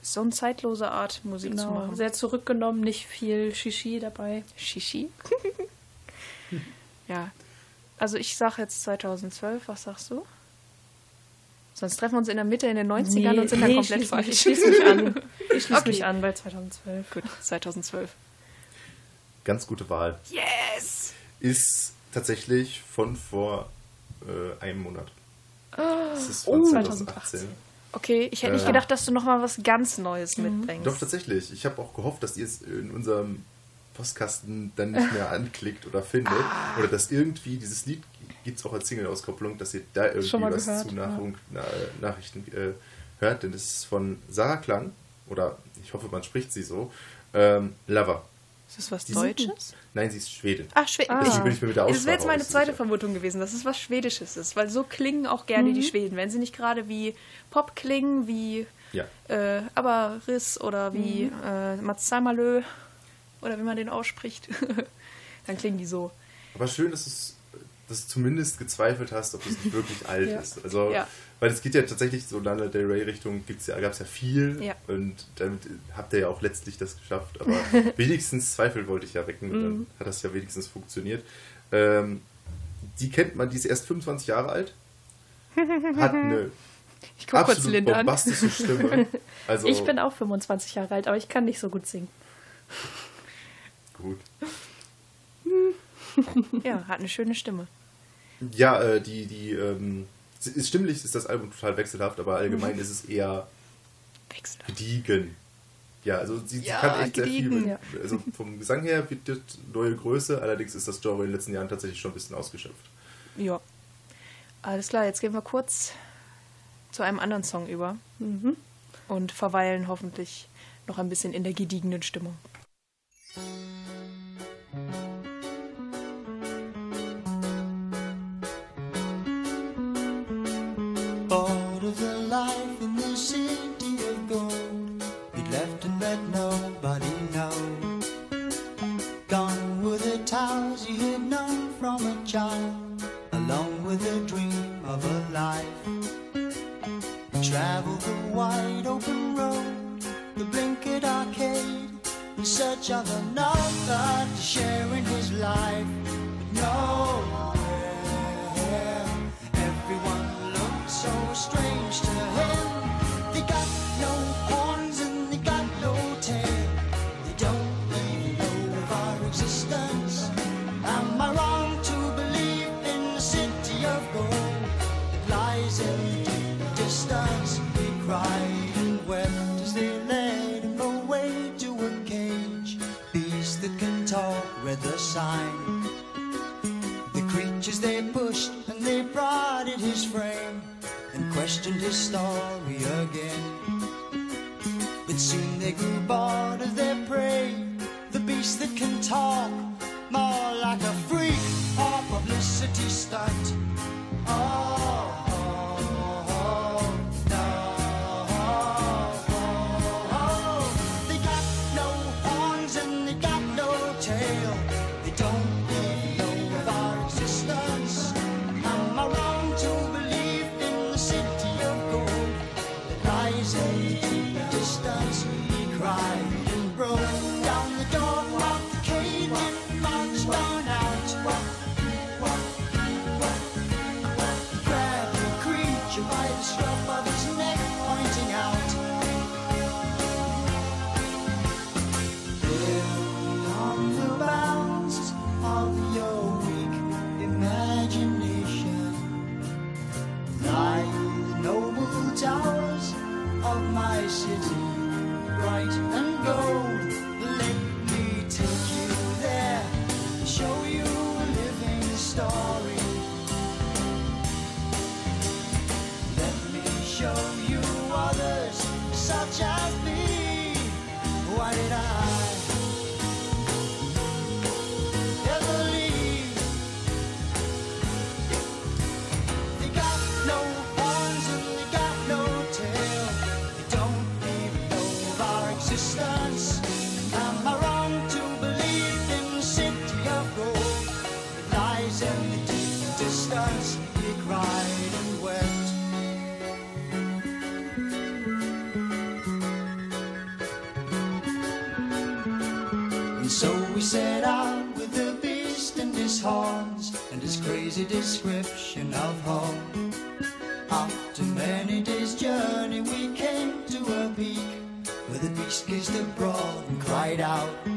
[SPEAKER 5] so eine zeitlose Art, Musik zu
[SPEAKER 3] Genau.
[SPEAKER 5] machen.
[SPEAKER 3] Sehr zurückgenommen, nicht viel Shishi dabei.
[SPEAKER 5] Shishi. ja. Also ich sage jetzt 2012, was sagst du? Sonst treffen wir uns in der Mitte in den 90ern und sind dann komplett falsch.
[SPEAKER 3] ich schließe mich an. Ich schließe
[SPEAKER 5] Okay.
[SPEAKER 3] mich an bei 2012.
[SPEAKER 5] Gut, 2012.
[SPEAKER 4] Ganz gute Wahl.
[SPEAKER 5] Yes!
[SPEAKER 4] Ist tatsächlich von vor äh, einem Monat. Das ist
[SPEAKER 3] oh,
[SPEAKER 4] von
[SPEAKER 3] 2018.
[SPEAKER 4] 2018.
[SPEAKER 5] Okay, ich hätte nicht
[SPEAKER 4] Äh.
[SPEAKER 5] gedacht, dass du noch mal was ganz Neues mitbringst.
[SPEAKER 4] Doch, tatsächlich. Ich habe auch gehofft, dass ihr es in unserem Postkasten dann nicht mehr anklickt oder findet.
[SPEAKER 3] Ah.
[SPEAKER 4] Oder dass irgendwie dieses Lied gibt es auch als Single-Auskopplung, dass ihr da irgendwie
[SPEAKER 3] Schon mal
[SPEAKER 4] was
[SPEAKER 3] gehört,
[SPEAKER 4] zu
[SPEAKER 3] ja.
[SPEAKER 4] Nachrichten, na, Nachrichten äh, hört. Denn das ist von Sarah Klang, oder ich hoffe, man spricht sie so, ähm, Lover.
[SPEAKER 5] Ist das was
[SPEAKER 4] Die sind-
[SPEAKER 5] Deutsches?
[SPEAKER 4] Nein, sie ist Schwedin.
[SPEAKER 5] Ach, Schweden.
[SPEAKER 3] Ah.
[SPEAKER 4] Deswegen bin ich mir mit der
[SPEAKER 5] Das wäre
[SPEAKER 4] Aussprache
[SPEAKER 5] jetzt meine zweite
[SPEAKER 4] sicher.
[SPEAKER 5] Vermutung gewesen, dass es was Schwedisches ist, weil so klingen auch gerne
[SPEAKER 3] Mhm.
[SPEAKER 5] die Schweden. Wenn sie nicht gerade wie Pop klingen, wie
[SPEAKER 4] Ja.
[SPEAKER 5] äh, aber Riss oder wie
[SPEAKER 3] Mhm.
[SPEAKER 5] äh, Mats Saimalö oder wie man den ausspricht, dann klingen die so.
[SPEAKER 4] Aber schön, dass, es, dass du zumindest gezweifelt hast, ob es nicht wirklich alt
[SPEAKER 3] Ja.
[SPEAKER 4] ist. Also,
[SPEAKER 5] Ja.
[SPEAKER 4] weil es geht ja tatsächlich so Lana Del Rey Richtung, gibt's ja, gab es ja viel
[SPEAKER 5] Ja.
[SPEAKER 4] und damit habt ihr ja auch letztlich das geschafft. Aber wenigstens Zweifel wollte ich ja wecken und
[SPEAKER 5] Mhm.
[SPEAKER 4] dann hat das ja wenigstens funktioniert. Ähm, die kennt man, die ist erst 25 Jahre alt, hat eine
[SPEAKER 5] Ich gucke kurz
[SPEAKER 4] absolut
[SPEAKER 5] Linda an.
[SPEAKER 4] bombastische Stimme. Also,
[SPEAKER 3] Ich bin auch 25 Jahre alt, aber ich kann nicht so gut singen.
[SPEAKER 4] gut.
[SPEAKER 5] Ja, hat eine schöne Stimme.
[SPEAKER 4] Ja, äh, die, die, ähm, ist stimmlich ist das Album total wechselhaft, aber allgemein
[SPEAKER 5] Mhm.
[SPEAKER 4] ist es eher
[SPEAKER 5] Wechsel.
[SPEAKER 4] gediegen. Ja, also sie,
[SPEAKER 5] Ja,
[SPEAKER 4] sie kann echt
[SPEAKER 5] gediegen.
[SPEAKER 4] sehr viel.
[SPEAKER 3] Ja.
[SPEAKER 4] Also vom Gesang her bietet neue Größe, allerdings ist das Genre in den letzten Jahren tatsächlich schon ein bisschen ausgeschöpft.
[SPEAKER 5] Ja. Alles klar, jetzt gehen wir kurz zu einem anderen Song über
[SPEAKER 3] Mhm.
[SPEAKER 5] und verweilen hoffentlich noch ein bisschen in der gediegenen Stimmung.
[SPEAKER 8] Arcade, in search of another to share in his life. But nowhere, home. After many days' journey, we came to a peak where the beast gazed abroad and cried out.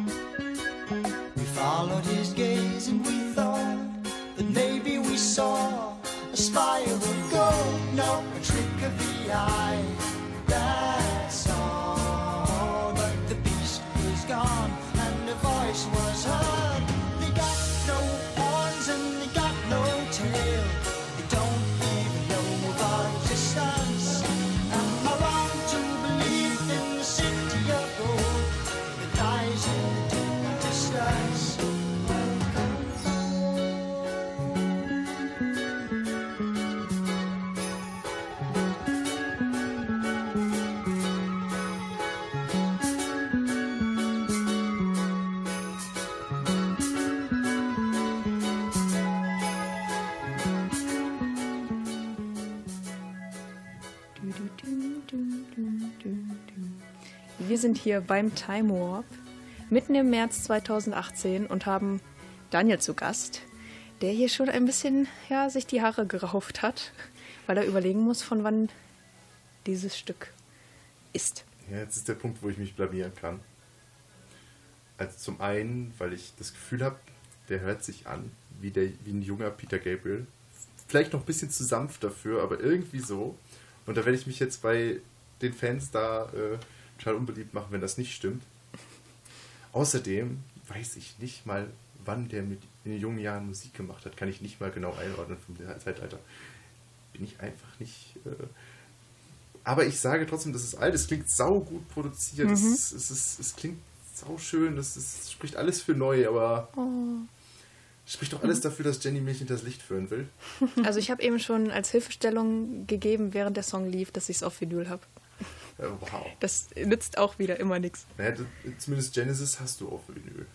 [SPEAKER 5] Hier beim Time Warp mitten im März 2018 und haben Daniel zu Gast, der hier schon ein bisschen ja, sich die Haare gerauft hat, weil er überlegen muss, von wann dieses Stück ist.
[SPEAKER 4] Ja, jetzt ist der Punkt, wo ich mich blamieren kann. Also zum einen, weil ich das Gefühl habe, der hört sich an wie, der, wie ein junger Peter Gabriel. Vielleicht noch ein bisschen zu sanft dafür, aber irgendwie so. Und da werde ich mich jetzt bei den Fans da äh, total unbeliebt machen, wenn das nicht stimmt. Außerdem weiß ich nicht mal, wann der mit in den jungen Jahren Musik gemacht hat. Kann ich nicht mal genau einordnen vom Zeitalter. Bin ich einfach nicht. Äh, aber ich sage trotzdem, das ist alt. Es klingt sau gut produziert. Es, ist, es, ist, es klingt sau schön. Das, ist, spricht alles für neu, aber spricht doch alles dafür, dass Jenny mich hinters Licht führen will.
[SPEAKER 5] Also ich habe eben schon als Hilfestellung gegeben, während der Song lief, dass ich es auf Vinyl habe.
[SPEAKER 4] Wow.
[SPEAKER 5] Das nützt auch wieder immer nichts.
[SPEAKER 4] Naja, zumindest Genesis hast du auf Vinyl.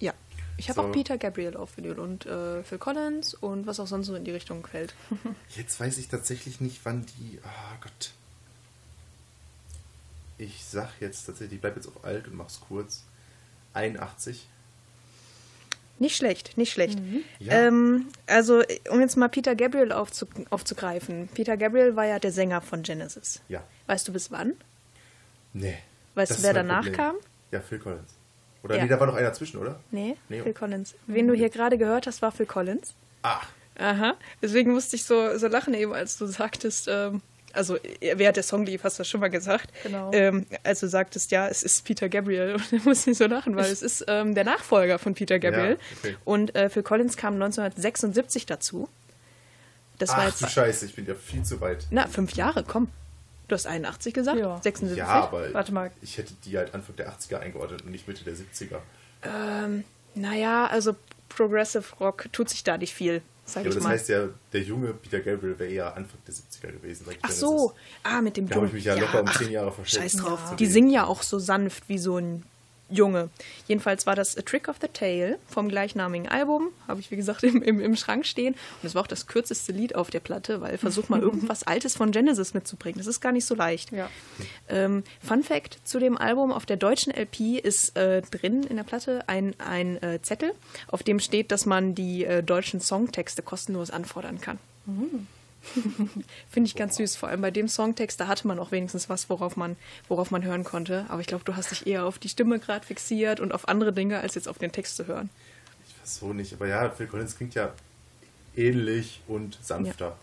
[SPEAKER 5] Ja. Ich habe
[SPEAKER 4] So.
[SPEAKER 5] auch Peter Gabriel auf Vinyl und äh, Phil Collins und was auch sonst so in die Richtung fällt.
[SPEAKER 4] Jetzt weiß ich tatsächlich nicht, wann die. Ah Gott. Ich sag jetzt tatsächlich, ich bleib jetzt auf alt und mach's kurz. 81.
[SPEAKER 5] Nicht schlecht, nicht schlecht.
[SPEAKER 4] Ja.
[SPEAKER 5] Ähm, also, um jetzt mal Peter Gabriel aufzu aufzugreifen. Peter Gabriel war ja der Sänger von Genesis.
[SPEAKER 4] Ja.
[SPEAKER 5] Weißt du bis wann?
[SPEAKER 4] Nee.
[SPEAKER 5] Weißt
[SPEAKER 4] Das
[SPEAKER 5] du, wer danach
[SPEAKER 4] Problem.
[SPEAKER 5] kam?
[SPEAKER 4] Ja, Phil Collins. Oder
[SPEAKER 5] Ja.
[SPEAKER 4] nee, da war noch einer zwischen, oder?
[SPEAKER 5] Nee,
[SPEAKER 4] Nee.
[SPEAKER 5] Phil Collins. Wen du hier gerade gehört hast, war Phil Collins.
[SPEAKER 4] Ach,
[SPEAKER 5] Aha. Deswegen musste ich so, so lachen eben, als du sagtest, ähm, also äh, während der Song lief, hast du das schon mal gesagt.
[SPEAKER 3] Genau.
[SPEAKER 5] Ähm, als du sagtest, ja, es ist Peter Gabriel. Und da musste ich so lachen, weil es ist ähm, der Nachfolger von Peter Gabriel.
[SPEAKER 4] Ja, okay.
[SPEAKER 5] Und äh, Phil Collins kam 1976 dazu. Das war
[SPEAKER 4] Ach
[SPEAKER 5] jetzt
[SPEAKER 4] du Scheiße, ich bin ja viel zu weit.
[SPEAKER 5] Na, fünf Jahre, komm. Du hast 81 gesagt?
[SPEAKER 3] Ja.
[SPEAKER 5] 76?
[SPEAKER 4] Ja, aber
[SPEAKER 3] Warte mal.
[SPEAKER 4] ich hätte die halt Anfang der 80er eingeordnet und nicht Mitte der 70er.
[SPEAKER 5] Naja, also Progressive Rock tut sich da nicht viel, sag
[SPEAKER 4] Ja, aber das
[SPEAKER 5] mal.
[SPEAKER 4] heißt ja, der junge Peter Gabriel wäre eher Anfang der 70er gewesen. sag ich
[SPEAKER 5] Ach so,
[SPEAKER 4] ist-
[SPEAKER 5] ah, mit dem
[SPEAKER 4] Da habe ich mich ja locker um
[SPEAKER 5] ach,
[SPEAKER 4] 10 Jahre verschätzt.
[SPEAKER 5] Scheiß drauf.
[SPEAKER 4] Ja.
[SPEAKER 5] Die singen ja auch so sanft wie so ein Junge. Jedenfalls war das A Trick of the Tail vom gleichnamigen Album. Habe ich, wie gesagt, im, im, im Schrank stehen. Und es war auch das kürzeste Lied auf der Platte, weil versuch mal irgendwas Altes von Genesis mitzubringen. Das ist gar nicht so leicht.
[SPEAKER 3] Ja.
[SPEAKER 5] Ähm, Fun Fact zu dem Album: Auf der deutschen LP ist äh, drin in der Platte ein, ein äh, Zettel, auf dem steht, dass man die äh, deutschen Songtexte kostenlos anfordern kann. Finde ich ganz süß. Vor allem bei dem Songtext, da hatte man auch wenigstens was, worauf man, worauf man hören konnte. Aber ich glaube, du hast dich eher auf die Stimme gerade fixiert und auf andere Dinge, als jetzt auf den Text zu hören.
[SPEAKER 4] Ich weiß so nicht, aber ja, Phil Collins klingt ja ähnlich und sanfter.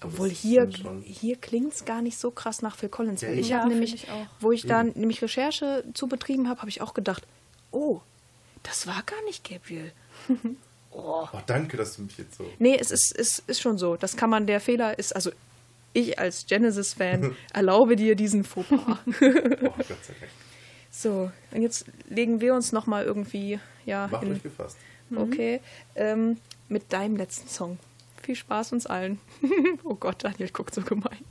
[SPEAKER 4] So,
[SPEAKER 5] Obwohl
[SPEAKER 4] das
[SPEAKER 5] hier, hier klingt es gar nicht so krass nach Phil Collins.
[SPEAKER 4] Ja,
[SPEAKER 5] ich
[SPEAKER 3] ja,
[SPEAKER 5] habe nämlich,
[SPEAKER 3] ich auch.
[SPEAKER 5] wo ich da
[SPEAKER 4] Eben.
[SPEAKER 5] nämlich Recherche zu betrieben habe, habe ich auch gedacht, oh, das war gar nicht Gabriel.
[SPEAKER 4] Oh, danke, dass du mich jetzt so.
[SPEAKER 5] Nee, es ist, ist, ist schon so. Das kann man, der Fehler ist, also ich als Genesis-Fan erlaube dir diesen Fauxpas.
[SPEAKER 4] Oh, Gott sei Dank.
[SPEAKER 5] so, und jetzt legen wir uns nochmal irgendwie, ja,
[SPEAKER 4] Macht euch gefasst.
[SPEAKER 5] okay, ähm, mit deinem letzten Song. Viel Spaß uns allen. oh Gott, Daniel guckt so gemein.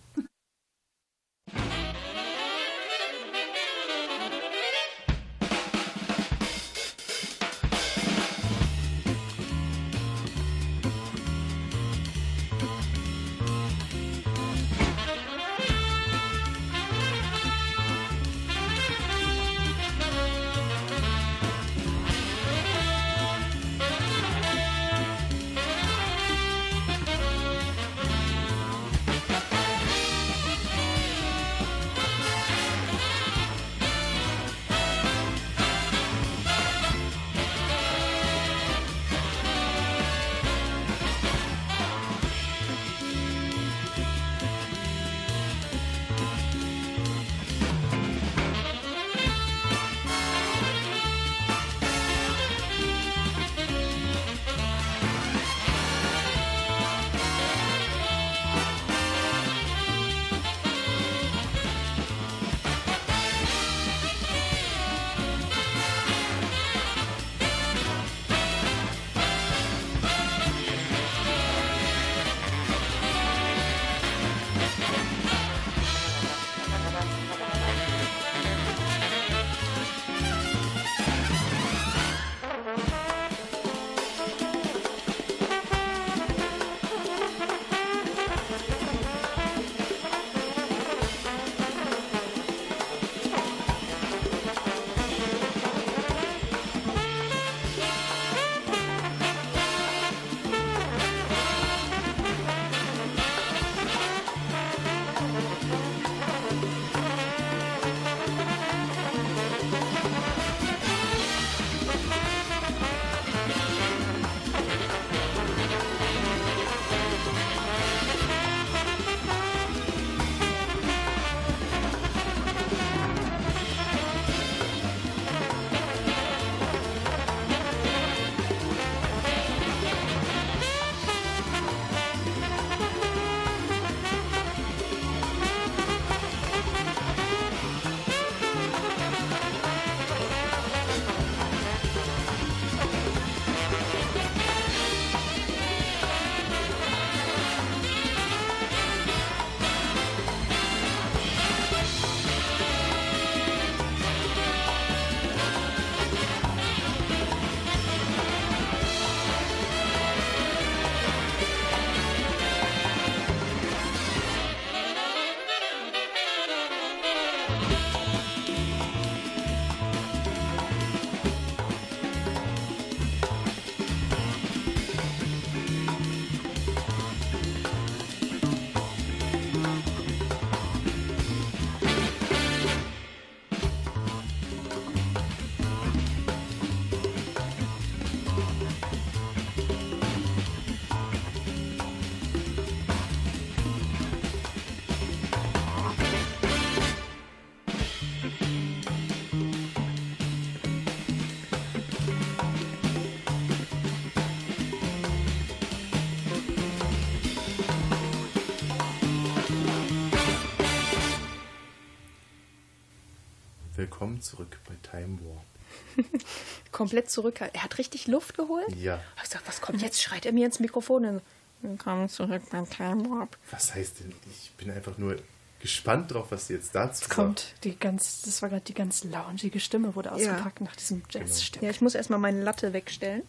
[SPEAKER 4] Zurück bei Time Warp.
[SPEAKER 5] Komplett zurück. Er hat richtig Luft geholt.
[SPEAKER 4] Ja.
[SPEAKER 5] Ich sag, was kommt jetzt? Schreit er mir ins Mikrofon. Willkommen zurück beim Time Warp.
[SPEAKER 4] Was heißt denn? Ich bin einfach nur gespannt drauf, was sie jetzt dazu
[SPEAKER 3] Jetzt kommt die ganz, das war gerade die ganz loungige Stimme, wurde
[SPEAKER 5] Ja.
[SPEAKER 3] ausgepackt nach diesem Jazzstück.
[SPEAKER 5] Ja, ich muss erstmal meine Latte wegstellen.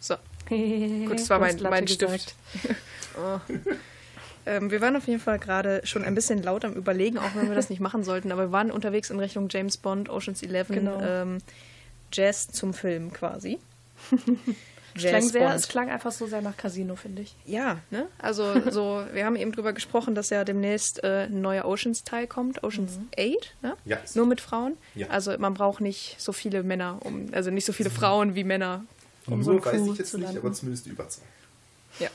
[SPEAKER 5] So,
[SPEAKER 3] Gut,
[SPEAKER 5] gut, das war mein, mein Stift. oh. Ähm, wir waren auf jeden Fall gerade schon ein bisschen laut am Überlegen, auch wenn wir das nicht machen sollten, aber wir waren unterwegs in Richtung James Bond, Ocean's Eleven,
[SPEAKER 3] Genau.
[SPEAKER 5] ähm, Jazz zum Film quasi.
[SPEAKER 3] Es klang, sehr,
[SPEAKER 5] Bond.
[SPEAKER 3] es klang einfach so sehr nach Casino, finde ich.
[SPEAKER 5] Ja, ne? Also so, wir haben eben drüber gesprochen, dass ja demnächst äh, ein neuer Oceans-Teil kommt, Oceans 8, ne?
[SPEAKER 4] Ja.
[SPEAKER 5] Nur mit Frauen.
[SPEAKER 4] Ja.
[SPEAKER 5] Also man braucht nicht so viele Männer, um, also nicht so viele Frauen wie Männer.
[SPEAKER 3] um
[SPEAKER 4] Nur
[SPEAKER 3] so
[SPEAKER 4] weiß ich jetzt nicht,
[SPEAKER 3] landen.
[SPEAKER 4] aber zumindest die Überzahl.
[SPEAKER 5] Ja.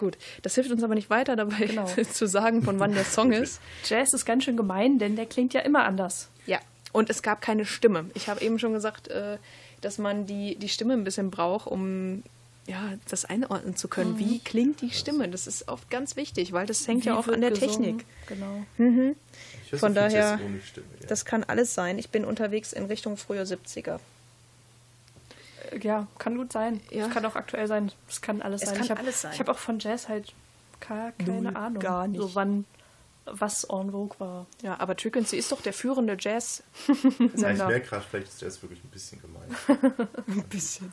[SPEAKER 5] Gut. Das hilft uns aber nicht weiter dabei
[SPEAKER 3] Genau.
[SPEAKER 5] zu sagen, von wann der Song ist.
[SPEAKER 3] Jazz ist ganz schön gemein, denn der klingt ja immer anders.
[SPEAKER 5] Ja. Und es gab keine Stimme. Ich habe eben schon gesagt, äh, dass man die, die Stimme ein bisschen braucht, um ja, das einordnen zu können. Wie klingt die Stimme? Das ist oft ganz wichtig, weil das hängt ja
[SPEAKER 3] Wie
[SPEAKER 5] auch
[SPEAKER 3] wird
[SPEAKER 5] an der
[SPEAKER 3] gesungen?
[SPEAKER 5] Technik.
[SPEAKER 3] Genau.
[SPEAKER 4] Ich höre
[SPEAKER 5] Von daher-
[SPEAKER 4] Stimme. Ja.
[SPEAKER 5] Das kann alles sein. Ich bin unterwegs in Richtung früher 70er.
[SPEAKER 3] Ja, kann gut sein.
[SPEAKER 5] Ja.
[SPEAKER 3] Es kann auch aktuell sein. Es kann alles
[SPEAKER 5] Es
[SPEAKER 3] sein.
[SPEAKER 5] kann
[SPEAKER 3] ich hab,
[SPEAKER 5] alles sein.
[SPEAKER 3] Ich habe auch von Jazz halt gar keine
[SPEAKER 5] Null,
[SPEAKER 3] Ahnung.
[SPEAKER 5] gar nicht.
[SPEAKER 3] So wann, was en vogue war.
[SPEAKER 5] Ja, aber Frequency ist doch der führende
[SPEAKER 4] Ja, ich merke gerade, vielleicht ist Jazz wirklich ein bisschen gemein.
[SPEAKER 5] ein bisschen.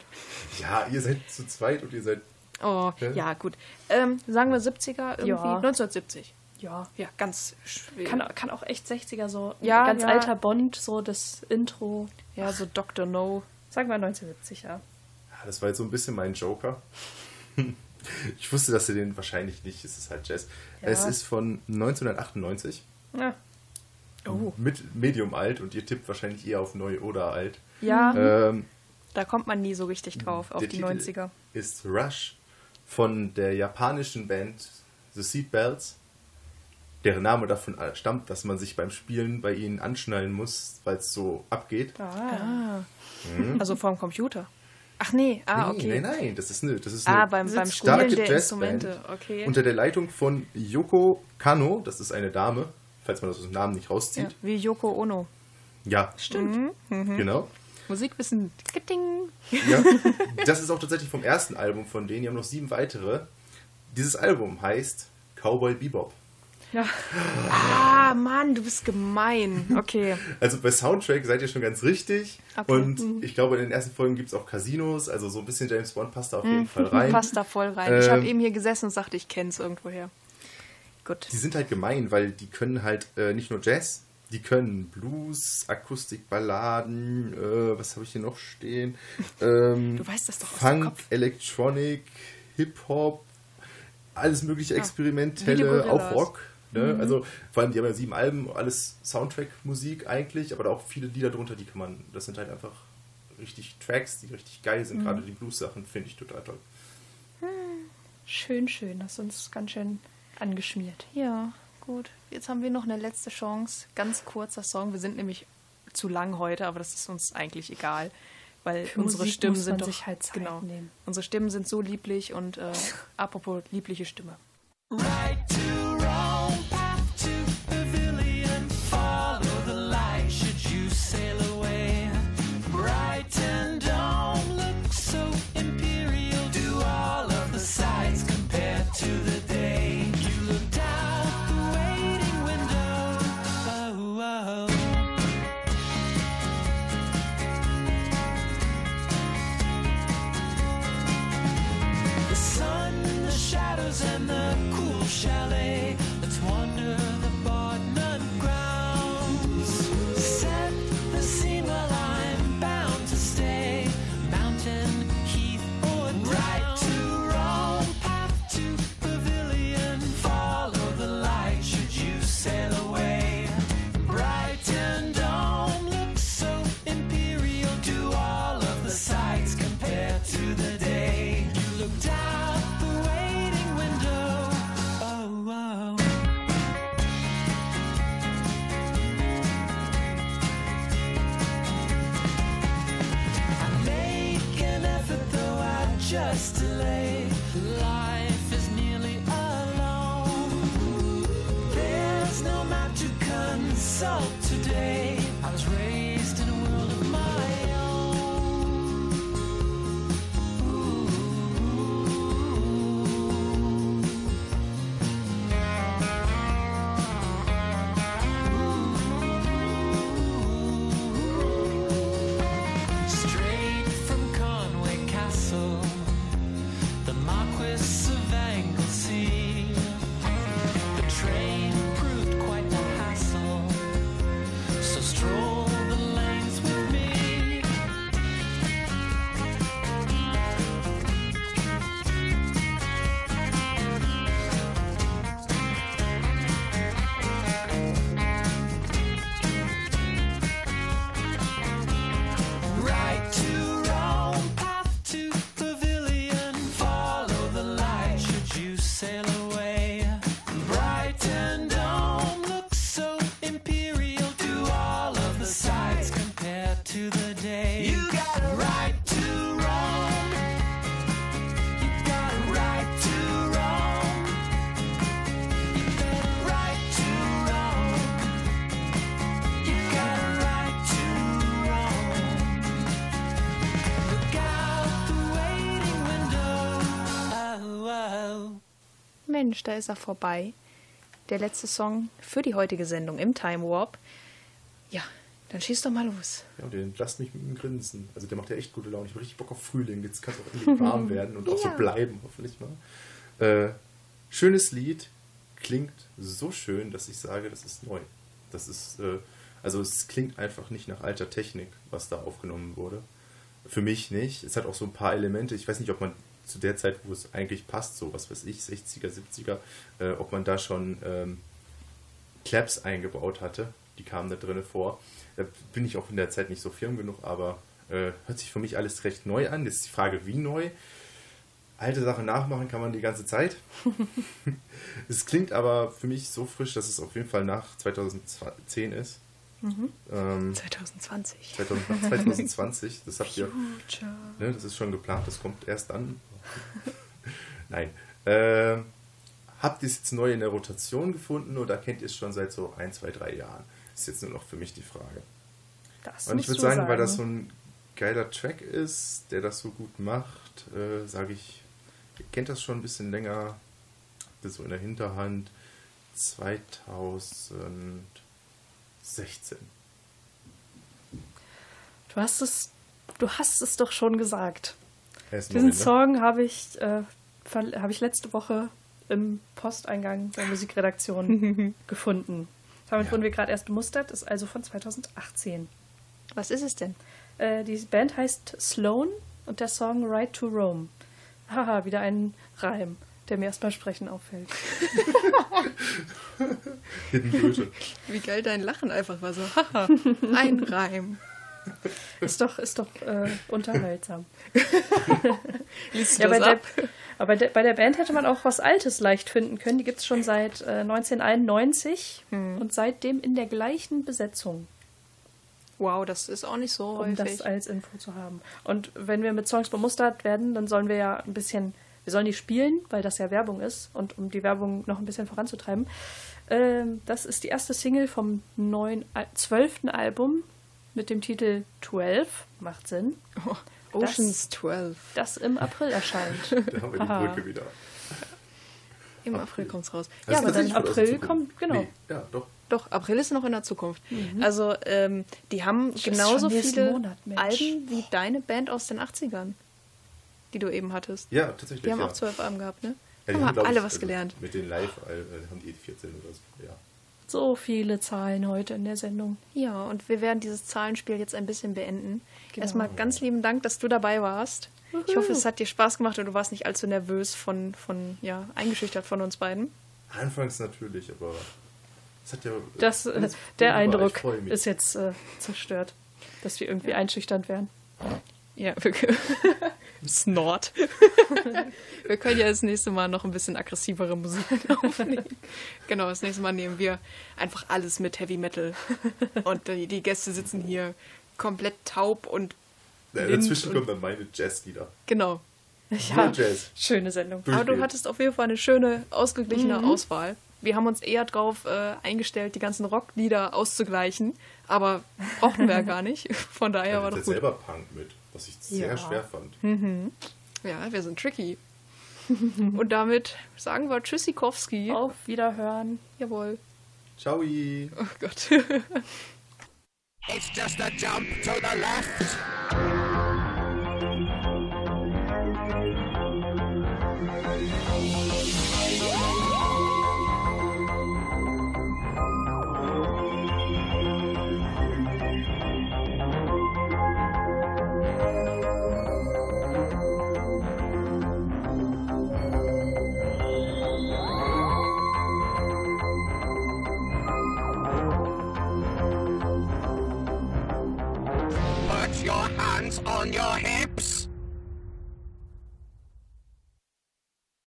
[SPEAKER 4] ja, ihr seid zu zweit und ihr seid.
[SPEAKER 5] Oh,
[SPEAKER 4] Ja.
[SPEAKER 5] ja, gut. Ähm, sagen wir 70er irgendwie?
[SPEAKER 3] Ja.
[SPEAKER 5] 1970.
[SPEAKER 3] Ja.
[SPEAKER 5] Ja, ganz schwer.
[SPEAKER 3] Kann, kann auch echt 60er so.
[SPEAKER 5] Ja,
[SPEAKER 3] ganz
[SPEAKER 5] ja.
[SPEAKER 3] alter Bond, so das Intro.
[SPEAKER 5] ja, so Dr. No.
[SPEAKER 3] Sagen wir 1970, ja.
[SPEAKER 4] Ja, das war jetzt so ein bisschen mein Joker. Ich wusste, dass ihr den wahrscheinlich nicht. Es ist halt Jazz.
[SPEAKER 3] Ja.
[SPEAKER 4] Es ist von 1998.
[SPEAKER 3] Ja.
[SPEAKER 5] Oh.
[SPEAKER 4] Mit Medium alt und ihr tippt wahrscheinlich eher auf neu oder alt.
[SPEAKER 5] Ja,
[SPEAKER 4] Ähm,
[SPEAKER 5] da kommt man nie so richtig drauf, auf die
[SPEAKER 4] Titel
[SPEAKER 5] 90er.
[SPEAKER 4] ist Rush von der japanischen Band The Seatbelts. Deren Name davon stammt, dass man sich beim Spielen bei ihnen anschnallen muss, weil es so abgeht.
[SPEAKER 3] Ah.
[SPEAKER 5] Ah. Also vorm Computer. Ach nee, ah,
[SPEAKER 4] Nee,
[SPEAKER 5] okay.
[SPEAKER 4] Nein, nein, das ist eine, das ist
[SPEAKER 5] Ah,
[SPEAKER 4] eine
[SPEAKER 5] beim, beim
[SPEAKER 4] starke
[SPEAKER 5] der
[SPEAKER 4] Jazzband
[SPEAKER 5] okay.
[SPEAKER 4] unter der Leitung von Yoko Kano. Das ist eine Dame, falls man das aus dem Namen nicht
[SPEAKER 5] ja,
[SPEAKER 4] rauszieht.
[SPEAKER 5] wie Yoko Ono.
[SPEAKER 4] Ja, stimmt.
[SPEAKER 5] Mhm,
[SPEAKER 4] Genau.
[SPEAKER 5] Musikwissen. Ding.
[SPEAKER 4] Ja. Das ist auch tatsächlich vom ersten Album von denen. Die haben noch sieben weitere. Dieses Album heißt Cowboy Bebop.
[SPEAKER 3] Ja.
[SPEAKER 5] Ah, Mann, du bist gemein. Okay.
[SPEAKER 4] Also bei Soundtrack seid ihr schon ganz richtig.
[SPEAKER 5] Okay. Mhm.
[SPEAKER 4] Und ich glaube, in den ersten Folgen gibt es auch Casinos. Also so ein bisschen James Bond passt da auf jeden Fall rein.
[SPEAKER 5] Mhm. Passt da voll rein. ich habe
[SPEAKER 4] Ähm,
[SPEAKER 5] eben hier gesessen und sagte, ich kenne es irgendwoher. Gut.
[SPEAKER 4] Die sind halt gemein, weil die können halt äh, nicht nur Jazz, die können Blues, Akustikballaden, äh, was habe ich hier noch stehen? Ähm,
[SPEAKER 5] Du weißt das doch aus dem
[SPEAKER 4] Funk. Electronic, Hip-Hop, alles mögliche
[SPEAKER 5] die
[SPEAKER 4] experimentelle,
[SPEAKER 5] Gorillas.
[SPEAKER 4] auch Rock. Ne?
[SPEAKER 5] Mhm.
[SPEAKER 4] Also vor allem, die haben ja sieben Alben, alles Soundtrack-Musik eigentlich, aber da auch viele Lieder drunter, die kann man, das sind halt einfach richtig Tracks, die richtig geil
[SPEAKER 5] Mhm.
[SPEAKER 4] sind. Gerade die Blues-Sachen finde ich total toll.
[SPEAKER 3] Schön, schön. Hast uns ganz schön angeschmiert.
[SPEAKER 5] Ja, gut. Jetzt haben wir noch eine letzte Chance. Ganz kurzer Song. Wir sind nämlich zu lang heute, aber das ist uns eigentlich egal. Weil
[SPEAKER 3] Für
[SPEAKER 5] unsere
[SPEAKER 3] Musik
[SPEAKER 5] Stimmen
[SPEAKER 3] muss
[SPEAKER 5] sind doch,
[SPEAKER 3] sich halt Zeit
[SPEAKER 5] genau.
[SPEAKER 3] nehmen.
[SPEAKER 5] Unsere Stimmen sind so lieblich und äh, apropos liebliche Stimme.
[SPEAKER 9] Right
[SPEAKER 5] Mensch, da ist er vorbei. Der letzte Song für die heutige Sendung im Time Warp. Ja, dann schieß doch mal los.
[SPEAKER 4] Ja, und den lasst mich mit dem Grinsen. Also der macht ja echt gute Laune. Ich habe richtig Bock auf Frühling. Jetzt kann es auch endlich warm werden und auch so
[SPEAKER 5] Ja.
[SPEAKER 4] bleiben, hoffentlich mal. Äh, schönes Lied. Klingt so schön, dass ich sage, das ist neu. Das ist, äh, also es klingt einfach nicht nach alter Technik, was da aufgenommen wurde. Für mich nicht. Es hat auch so ein paar Elemente. Ich weiß nicht, ob man zu der Zeit, wo es eigentlich passt, so was weiß ich, 60er, 70er, äh, ob man da schon ähm, Claps eingebaut hatte. Die kamen da drinnen vor. Da bin ich auch in der Zeit nicht so firm genug, aber äh, hört sich für mich alles recht neu an. Jetzt ist die Frage, wie neu. Alte Sachen nachmachen kann man die ganze Zeit. es klingt aber für mich so frisch, dass es auf jeden Fall nach 2010 ist. Ähm,
[SPEAKER 5] 2020.
[SPEAKER 4] 2000, nach 2020, das habt ihr, ne, das ist schon geplant, das kommt erst an. Nein. Ähm, habt ihr es jetzt neu in der Rotation gefunden oder kennt ihr es schon seit so ein, zwei, drei Jahren? Ist jetzt nur noch für mich die Frage.
[SPEAKER 3] Das
[SPEAKER 4] Und ich würde
[SPEAKER 3] du
[SPEAKER 4] sagen, weil das so ein geiler Track ist, der das so gut macht, äh, sage ich, ihr kennt das schon ein bisschen länger, habt ihr so in der Hinterhand 2016.
[SPEAKER 3] Du hast es, du hast es doch schon gesagt. Diesen? Song habe ich, äh, habe ich letzte Woche im Posteingang der Musikredaktion gefunden. Damit
[SPEAKER 4] Ja.
[SPEAKER 3] wurden wir gerade erst bemustert, ist also von 2018.
[SPEAKER 5] Was ist es denn?
[SPEAKER 3] Äh, die Band heißt Sloan und der Song Ride to Rome. Haha, wieder ein Reim, der mir erst beim Sprechen auffällt.
[SPEAKER 5] Wie geil dein Lachen einfach war so. Haha, ein Reim.
[SPEAKER 3] Ist doch, ist doch äh, unterhaltsam.
[SPEAKER 5] Liest du
[SPEAKER 3] Ja, bei
[SPEAKER 5] das
[SPEAKER 3] der,
[SPEAKER 5] ab?
[SPEAKER 3] aber der, bei der Band hätte man auch was Altes leicht finden können. Die gibt es schon seit äh, 1991
[SPEAKER 5] Hm.
[SPEAKER 3] und seitdem in der gleichen Besetzung,
[SPEAKER 5] Wow, das ist auch nicht so
[SPEAKER 3] um das
[SPEAKER 5] häufig.
[SPEAKER 3] als Info zu haben. Und wenn wir mit Songs bemustert werden, dann sollen wir ja ein bisschen, wir sollen die spielen, weil das ja Werbung ist und um die Werbung noch ein bisschen voranzutreiben. Ähm, das ist die erste Single vom neuen, zwölften Album mit dem Titel 12, macht Sinn,
[SPEAKER 5] Oceans 12.
[SPEAKER 3] das im April erscheint.
[SPEAKER 4] Da haben wir die
[SPEAKER 3] Haha.
[SPEAKER 4] Brücke wieder.
[SPEAKER 5] Im April kommt's raus.
[SPEAKER 4] Das
[SPEAKER 3] Ja, aber dann April kommt- genau.
[SPEAKER 4] Nee, ja, doch.
[SPEAKER 5] Doch, April ist noch in der Zukunft. Also, ähm, die haben
[SPEAKER 3] ist
[SPEAKER 5] genauso viele
[SPEAKER 3] Monat.
[SPEAKER 5] Alben wie deine Band aus den 80ern, die du eben hattest.
[SPEAKER 4] Ja, tatsächlich.
[SPEAKER 5] Die haben
[SPEAKER 4] ja.
[SPEAKER 5] auch zwölf Alben gehabt, ne?
[SPEAKER 4] Ja,
[SPEAKER 5] haben wir
[SPEAKER 4] glaub
[SPEAKER 5] alle
[SPEAKER 4] ich,
[SPEAKER 5] was
[SPEAKER 4] also
[SPEAKER 5] gelernt.
[SPEAKER 4] Mit den Live äh, haben die 14 oder so. Ja.
[SPEAKER 3] So viele Zahlen heute in der Sendung.
[SPEAKER 5] Ja, und wir werden dieses Zahlenspiel jetzt ein bisschen beenden.
[SPEAKER 3] Genau.
[SPEAKER 5] Erstmal ganz lieben Dank, dass du dabei warst. Ich hoffe, es hat dir Spaß gemacht und du warst nicht allzu nervös von, von ja, eingeschüchtert von uns beiden.
[SPEAKER 4] Anfangs natürlich, aber es hat ja.
[SPEAKER 3] Das, äh, der Eindruck ist jetzt äh, zerstört, dass wir irgendwie einschüchternd wären.
[SPEAKER 5] Ja, wirklich. Snort. wir können ja das nächste Mal noch ein bisschen aggressivere Musik aufnehmen. Genau, das nächste Mal nehmen wir einfach alles mit Heavy Metal. Und die, die Gäste sitzen hier komplett taub und
[SPEAKER 4] Ja,
[SPEAKER 5] blind
[SPEAKER 4] dazwischen
[SPEAKER 5] und-
[SPEAKER 4] kommen dann meine Jazzlieder.
[SPEAKER 5] genau.
[SPEAKER 3] Ja,
[SPEAKER 4] Jazz.
[SPEAKER 3] schöne Sendung.
[SPEAKER 5] Aber du hattest auf jeden Fall eine schöne, ausgeglichene Auswahl. Wir haben uns eher drauf äh, eingestellt, die ganzen Rocklieder auszugleichen, aber brauchten wir ja gar nicht. Von daher
[SPEAKER 4] Er
[SPEAKER 5] war doch gut.
[SPEAKER 4] selber Punk mit, was ich sehr
[SPEAKER 3] Ja.
[SPEAKER 4] schwer fand.
[SPEAKER 5] Ja, wir sind tricky. Und damit sagen wir Tschüssikowski.
[SPEAKER 3] Auf Wiederhören.
[SPEAKER 5] Jawohl.
[SPEAKER 4] Ciao.
[SPEAKER 5] Oh Gott.
[SPEAKER 1] It's just a jump to the left.